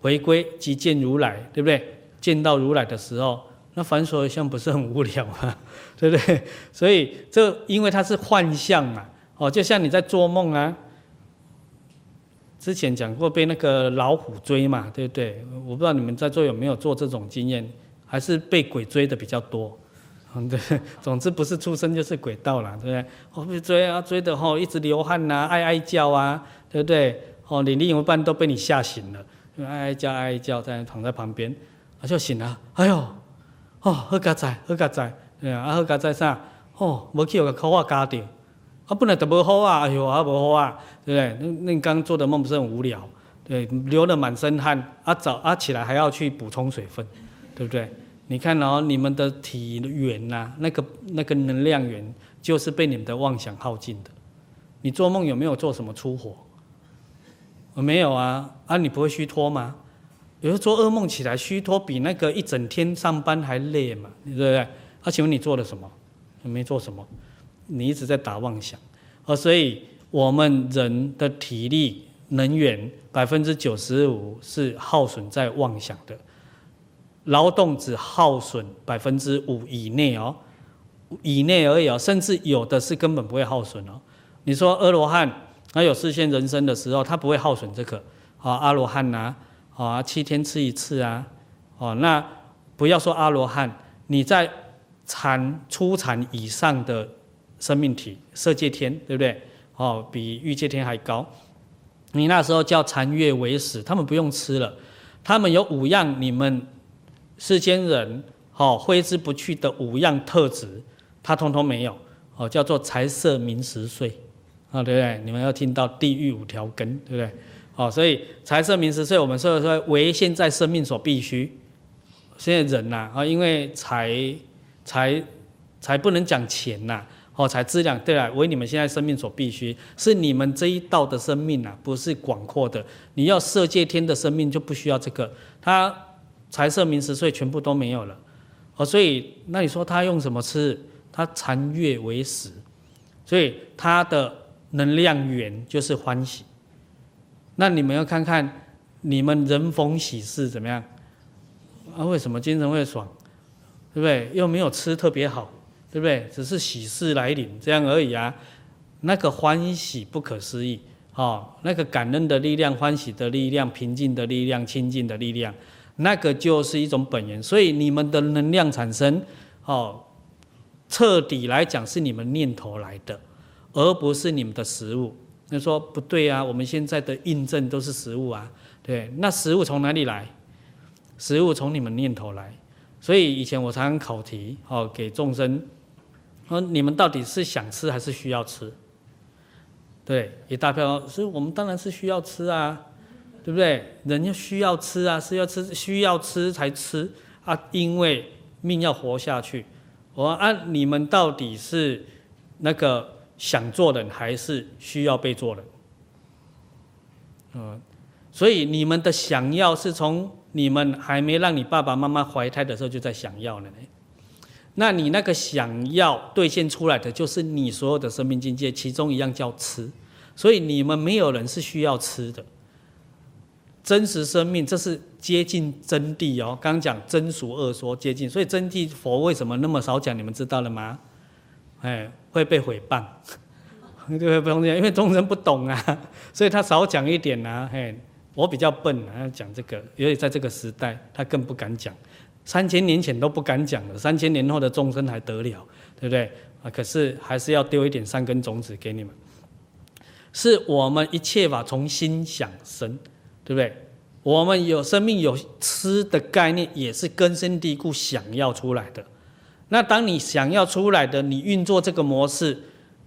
回归即见如来，对不对？见到如来的时候，那凡所有相不是很无聊吗？对不对？所以这因为它是幻象嘛，哦，就像你在做梦啊，之前讲过被那个老虎追嘛，对不对？我不知道你们在座有没有做这种经验，还是被鬼追的比较多？嗯，对，总之不是畜生就是鬼道了，对不对？哦，被追啊，追的吼，一直流汗呐，哀哀叫啊，对不对？哦，你另一半都被你吓醒了，因为哀哀叫哀哀叫，在躺在旁边，啊就醒了，哎呦，哦，好佳哉，好佳哉，对啊，啊好佳哉啥？哦，无去有个口啊加掉，啊本来就无好啊，哎呦啊无好啊，对不对？那那你刚做的梦不是很无聊？对，流了满身汗，啊早啊起来还要去补充水分，对不对？你看哦，你们的体源呐，那个那个能量源，就是被你们的妄想耗尽的。你做梦有没有做什么出火？我没有啊，啊你不会虚脱吗？有时候做噩梦起来虚脱，比那个一整天上班还累嘛，对不对？啊，请问你做了什么？没做什么，你一直在打妄想。哦，所以我们人的体力能源百分之九十五是耗损在妄想的。劳动只耗损百分之五以内哦，以内而已哦，甚至有的是根本不会耗损哦。你说阿罗汉他有示现人生的时候，他不会耗损这个啊，阿罗汉呐，啊七天吃一次啊，哦那不要说阿罗汉，你在禅初禅以上的生命体，色界天对不对？哦，比欲界天还高，你那时候叫残月为食，他们不用吃了，他们有五样你们。世间人，哦挥之不去的五样特质，他通通没有，哦，叫做财色名食睡，啊，对不对？你们要听到地狱五条根，对不对？哦，所以财色名食睡，我们说说为现在生命所必须。现在人呐，啊，因为财财财不能讲钱呐，哦，财质量，对了，为你们现在生命所必须，是你们这一道的生命呐，不是广阔的。你要色界天的生命就不需要这个，他。财色名食睡全部都没有了，哦，所以那你说他用什么吃？他禅悦为食，所以他的能量源就是欢喜。那你们要看看你们人逢喜事怎么样？啊，为什么精神会爽？对不对？又没有吃特别好，对不对？只是喜事来临这样而已啊。那个欢喜不可思议，哦，那个感恩的力量、欢喜的力量、平静的力量、清净的力量。那个就是一种本源，所以你们的能量产生，哦，彻底来讲是你们念头来的，而不是你们的食物。那说不对啊，我们现在的印证都是食物啊，对，那食物从哪里来？食物从你们念头来。所以以前我常常考题，哦，给众生，说你们到底是想吃还是需要吃？对，一大票，所以我们当然是需要吃啊。对不对？人要需要吃啊，是要吃，需要吃才吃啊，因为命要活下去。我按、啊、你们到底是那个想做人，还是需要被做人？嗯，所以你们的想要是从你们还没让你爸爸妈妈怀胎的时候就在想要了呢。那你那个想要兑现出来的，就是你所有的生命境界，其中一样叫吃。所以你们没有人是需要吃的。真实生命，这是接近真谛哦。刚讲真俗二说接近，所以真谛佛为什么那么少讲？你们知道了吗？哎，会被毁谤，对不不用讲，因为众生不懂啊，所以他少讲一点啊。嘿，我比较笨啊，讲这个，因为在这个时代，他更不敢讲。三千年前都不敢讲了，三千年后的众生还得了，对不对？啊，可是还是要丢一点善根种子给你们，是我们一切法从心想生。对不对？我们有生命有吃的概念，也是根深蒂固想要出来的。那当你想要出来的，你运作这个模式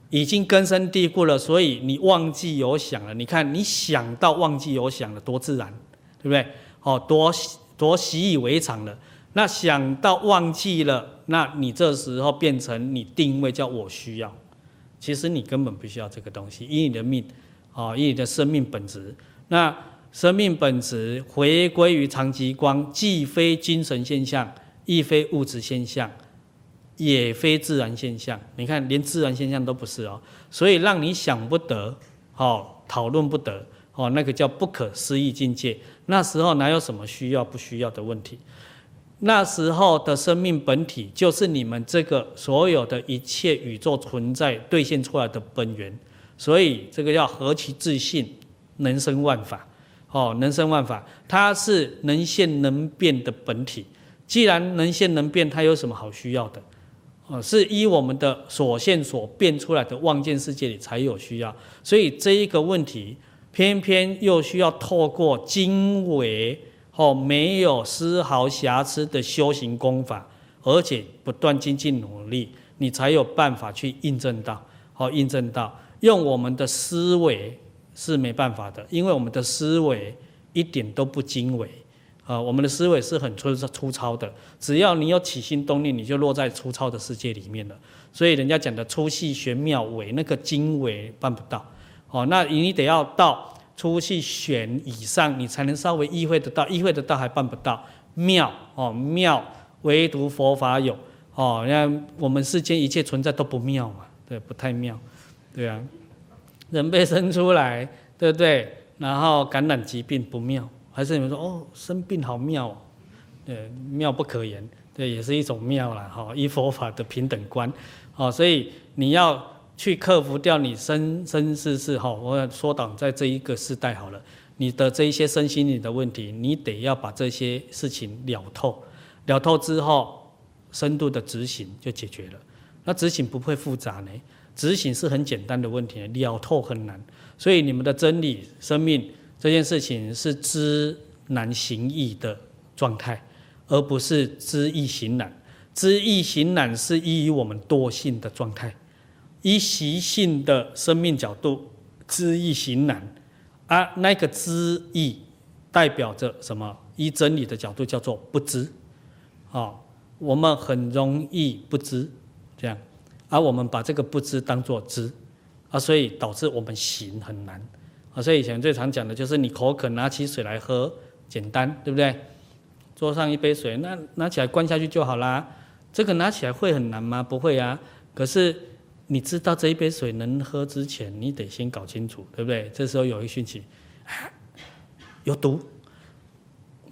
已经根深蒂固了，所以你忘记有想了。你看，你想到忘记有想了，多自然，对不对？哦，多多习以为常了。那想到忘记了，那你这时候变成你定位叫我需要，其实你根本不需要这个东西，以你的命，哦，以你的生命本质，那。生命本质回归于常寂光，既非精神现象，亦非物质现象，也非自然现象。你看，连自然现象都不是哦，所以让你想不得，哦，讨论不得，哦，那个叫不可思议境界。那时候哪有什么需要不需要的问题？那时候的生命本体，就是你们这个所有的一切宇宙存在兑现出来的本源。所以这个要何其自信。能生万法，哦，能生万法，它是能现能变的本体。既然能现能变，它有什么好需要的？哦，是依我们的所现所变出来的望见世界里才有需要。所以这一个问题，偏偏又需要透过经纬哦，没有丝毫瑕疵的修行功法，而且不断精进努力，你才有办法去印证到，好，印证到。用我们的思维是没办法的，因为我们的思维一点都不精微，啊，我们的思维是很粗粗糙的。只要你有起心动念，你就落在粗糙的世界里面了。所以人家讲的粗细玄妙微，那个精微办不到。哦，那你得要到出去选以上，你才能稍微意会得到，意会得到还办不到妙哦，妙唯独佛法有哦。那我们世间一切存在都不妙嘛，对，不太妙。对啊，人被生出来，对不对？然后感染疾病不妙，还是你们说哦，生病好妙哦，对，妙不可言，对，也是一种妙啦。哈。依佛法的平等观，哦，所以你要去克服掉你生生世世哈，我缩短在这一个世代好了，你的这一些身心灵的问题，你得要把这些事情了透，了透之后，深度的执行就解决了。那执行不会复杂呢？执行是很简单的问题，了透很难，所以你们的真理、生命这件事情是知难行易的状态，而不是知易行难。知易行难是依于我们惰性的状态，依习性的生命角度，知易行难啊，那个知易代表着什么？依真理的角度叫做不知，啊，我们很容易不知，这样。而我们把这个不知当作知，啊，所以导致我们行很难，啊，所以以前最常讲的就是你口渴拿起水来喝，简单，对不对？桌上一杯水，那拿起来灌下去就好啦。这个拿起来会很难吗？不会啊。可是你知道这一杯水能喝之前，你得先搞清楚，对不对？这时候有一个讯息，有毒。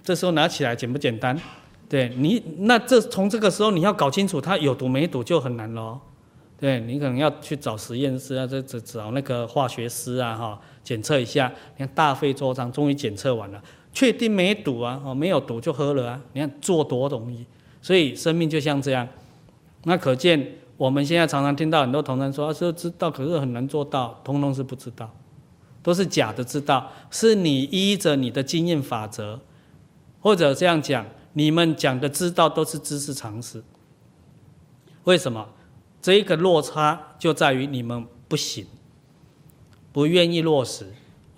这时候拿起来简不简单？对你，那这从这个时候你要搞清楚它有毒没毒就很难喽。对，你可能要去找实验室啊，这这找那个化学师啊，哈，检测一下。你看大费周章，终于检测完了，确定没毒啊，哦，没有毒就喝了啊。你看做多容易，所以生命就像这样。那可见我们现在常常听到很多同仁说，说知道，可是很难做到，通通是不知道，都是假的知道，是你依着你的经验法则，或者这样讲，你们讲的知道都是知识常识。为什么？这一个落差就在于你们不行，不愿意落实。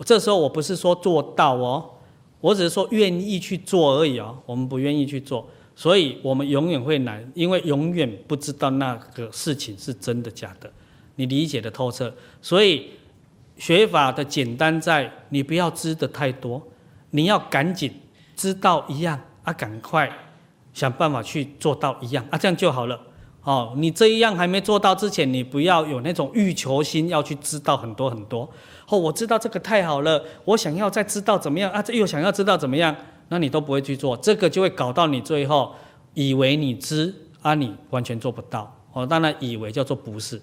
这时候我不是说做到哦，我只是说愿意去做而已哦。我们不愿意去做，所以我们永远会难，因为永远不知道那个事情是真的假的，你理解的透彻。所以学法的简单在你不要知的太多，你要赶紧知道一样啊，赶快想办法去做到一样啊，这样就好了。哦，你这一样还没做到之前，你不要有那种欲求心，要去知道很多很多。哦，我知道这个太好了，我想要再知道怎么样啊？这又想要知道怎么样？那你都不会去做，这个就会搞到你最后以为你知啊，你完全做不到。哦，当然以为叫做不是。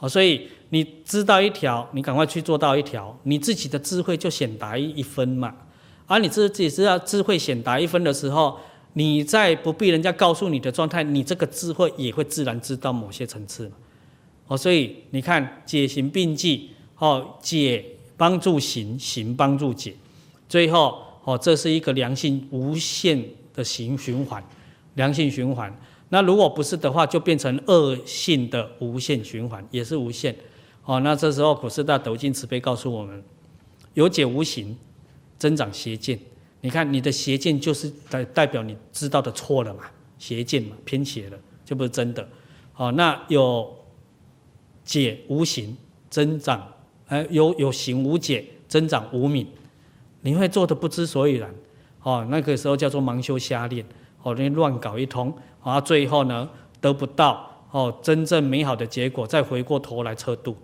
哦，所以你知道一条，你赶快去做到一条，你自己的智慧就显达一分嘛。而、啊、你自己知道智慧显达一分的时候。你在不必人家告诉你的状态，你这个智慧也会自然知道某些层次哦，所以你看解行并济，哦，解帮助行，行帮助解，最后哦，这是一个良性无限的行循环，良性循环。那如果不是的话，就变成恶性的无限循环，也是无限。哦，那这时候普师大德无尽慈悲告诉我们，有解无行，增长邪见。你看，你的邪见就是代代表你知道的错了嘛，邪见嘛，偏邪了，就不是真的。哦，那有解无行增长，呃，有有行无解增长无明，你会做的不知所以然。哦，那个时候叫做盲修瞎练，哦，你乱搞一通，然啊，最后呢得不到哦真正美好的结果，再回过头来测度，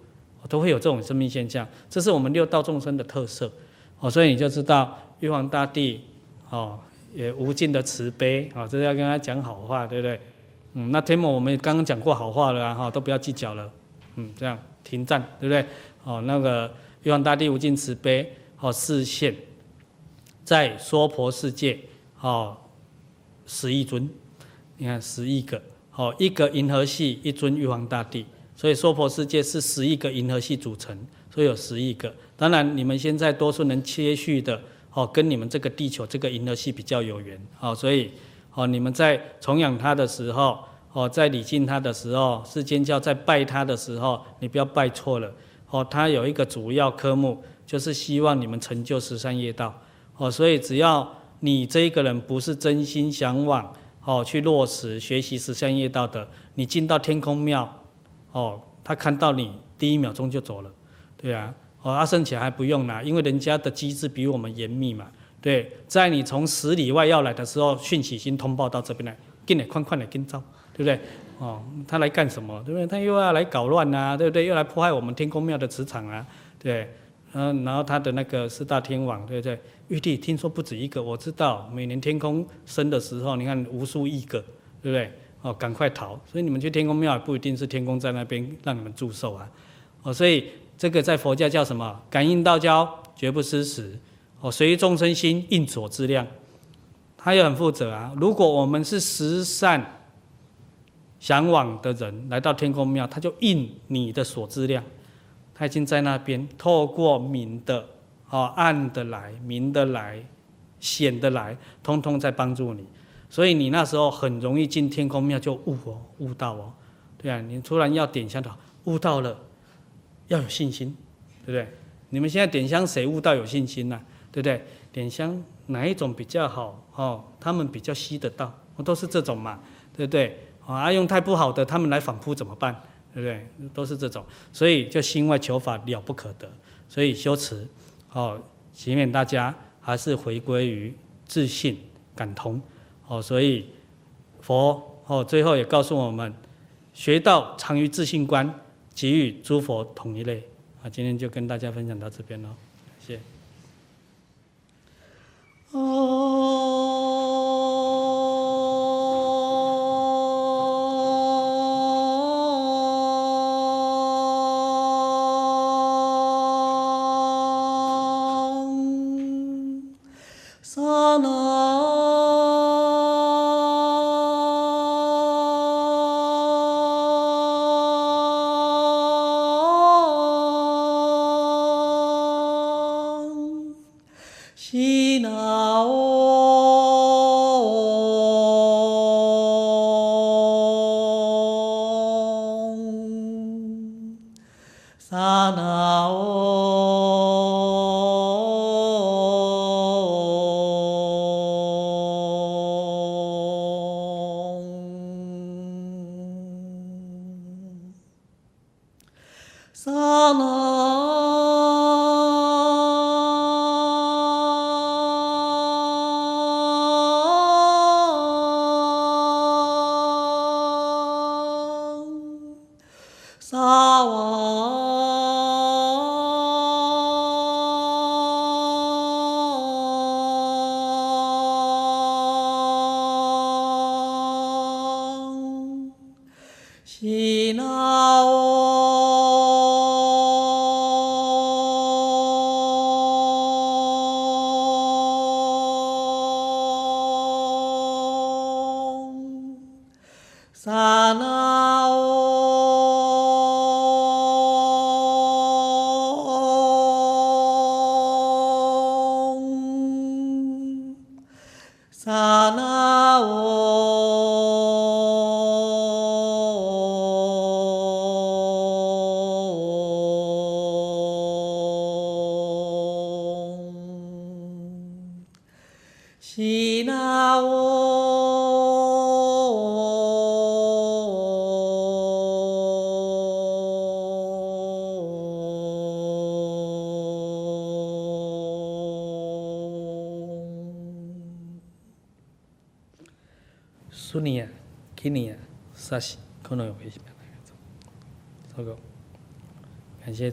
都会有这种生命现象，这是我们六道众生的特色。哦，所以你就知道。玉皇大帝，哦，也无尽的慈悲，啊，这是要跟他讲好话，对不对？嗯，那天某我们刚刚讲过好话了，哈，都不要计较了，嗯，这样停战，对不对？哦，那个玉皇大帝无尽慈悲，哦示现，在娑婆世界哦十亿尊，你看十亿个哦，一个银河系一尊玉皇大帝，所以娑婆世界是十亿个银河系组成，所以有十亿个。当然你们现在多数能接续的哦，跟你们这个地球这个银河系比较有缘哦，所以哦你们在崇仰他的时候。哦，在礼敬他的时候，世间教在拜他的时候，你不要拜错了。哦，他有一个主要科目，就是希望你们成就十三业道。哦，所以只要你这一个人不是真心向往，哦，去落实学习十善业道的，你进到天空庙，哦，他看到你第一秒钟就走了，对啊。哦，阿僧只还不用啦，因为人家的机制比我们严密嘛。对，在你从十里外要来的时候，讯息先通报到这边来，给你快快的跟招。对不对？哦，他来干什么？对不对？他又要来搞乱啊，对不对？又来破坏我们天宫庙的磁场啊，对。嗯，然后他的那个四大天王，对不对？玉帝听说不止一个，我知道，每年天空升的时候，你看无数亿个，对不对？哦，赶快逃！所以你们去天宫庙也，不一定是天宫在那边让你们祝寿啊。哦，所以这个在佛教叫什么？感应道交，绝不失时。哦，随众生心，应所知量。他也很负责啊。如果我们是十善。向往的人来到天宫庙，他就应你的所知量，他已经在那边透过明的、哦暗的来、明的来、显的来，通通在帮助你。所以你那时候很容易进天宫庙就悟哦，悟到哦，对啊，你突然要点香的，悟到了，要有信心，对不对？你们现在点香谁悟到有信心呢？对不对？点香哪一种比较好？哦，他们比较吸得到，都是这种嘛，对不对？啊，用太不好的，他们来反扑怎么办？对不对？都是这种，所以就心外求法了不可得。所以修持，哦，祈愿大家还是回归于自信感同。哦，所以佛哦最后也告诉我们，学道常于自信观，即与诸佛同一类。啊，今天就跟大家分享到这边喽，谢谢。哦。品を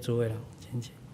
诸位了，谢谢。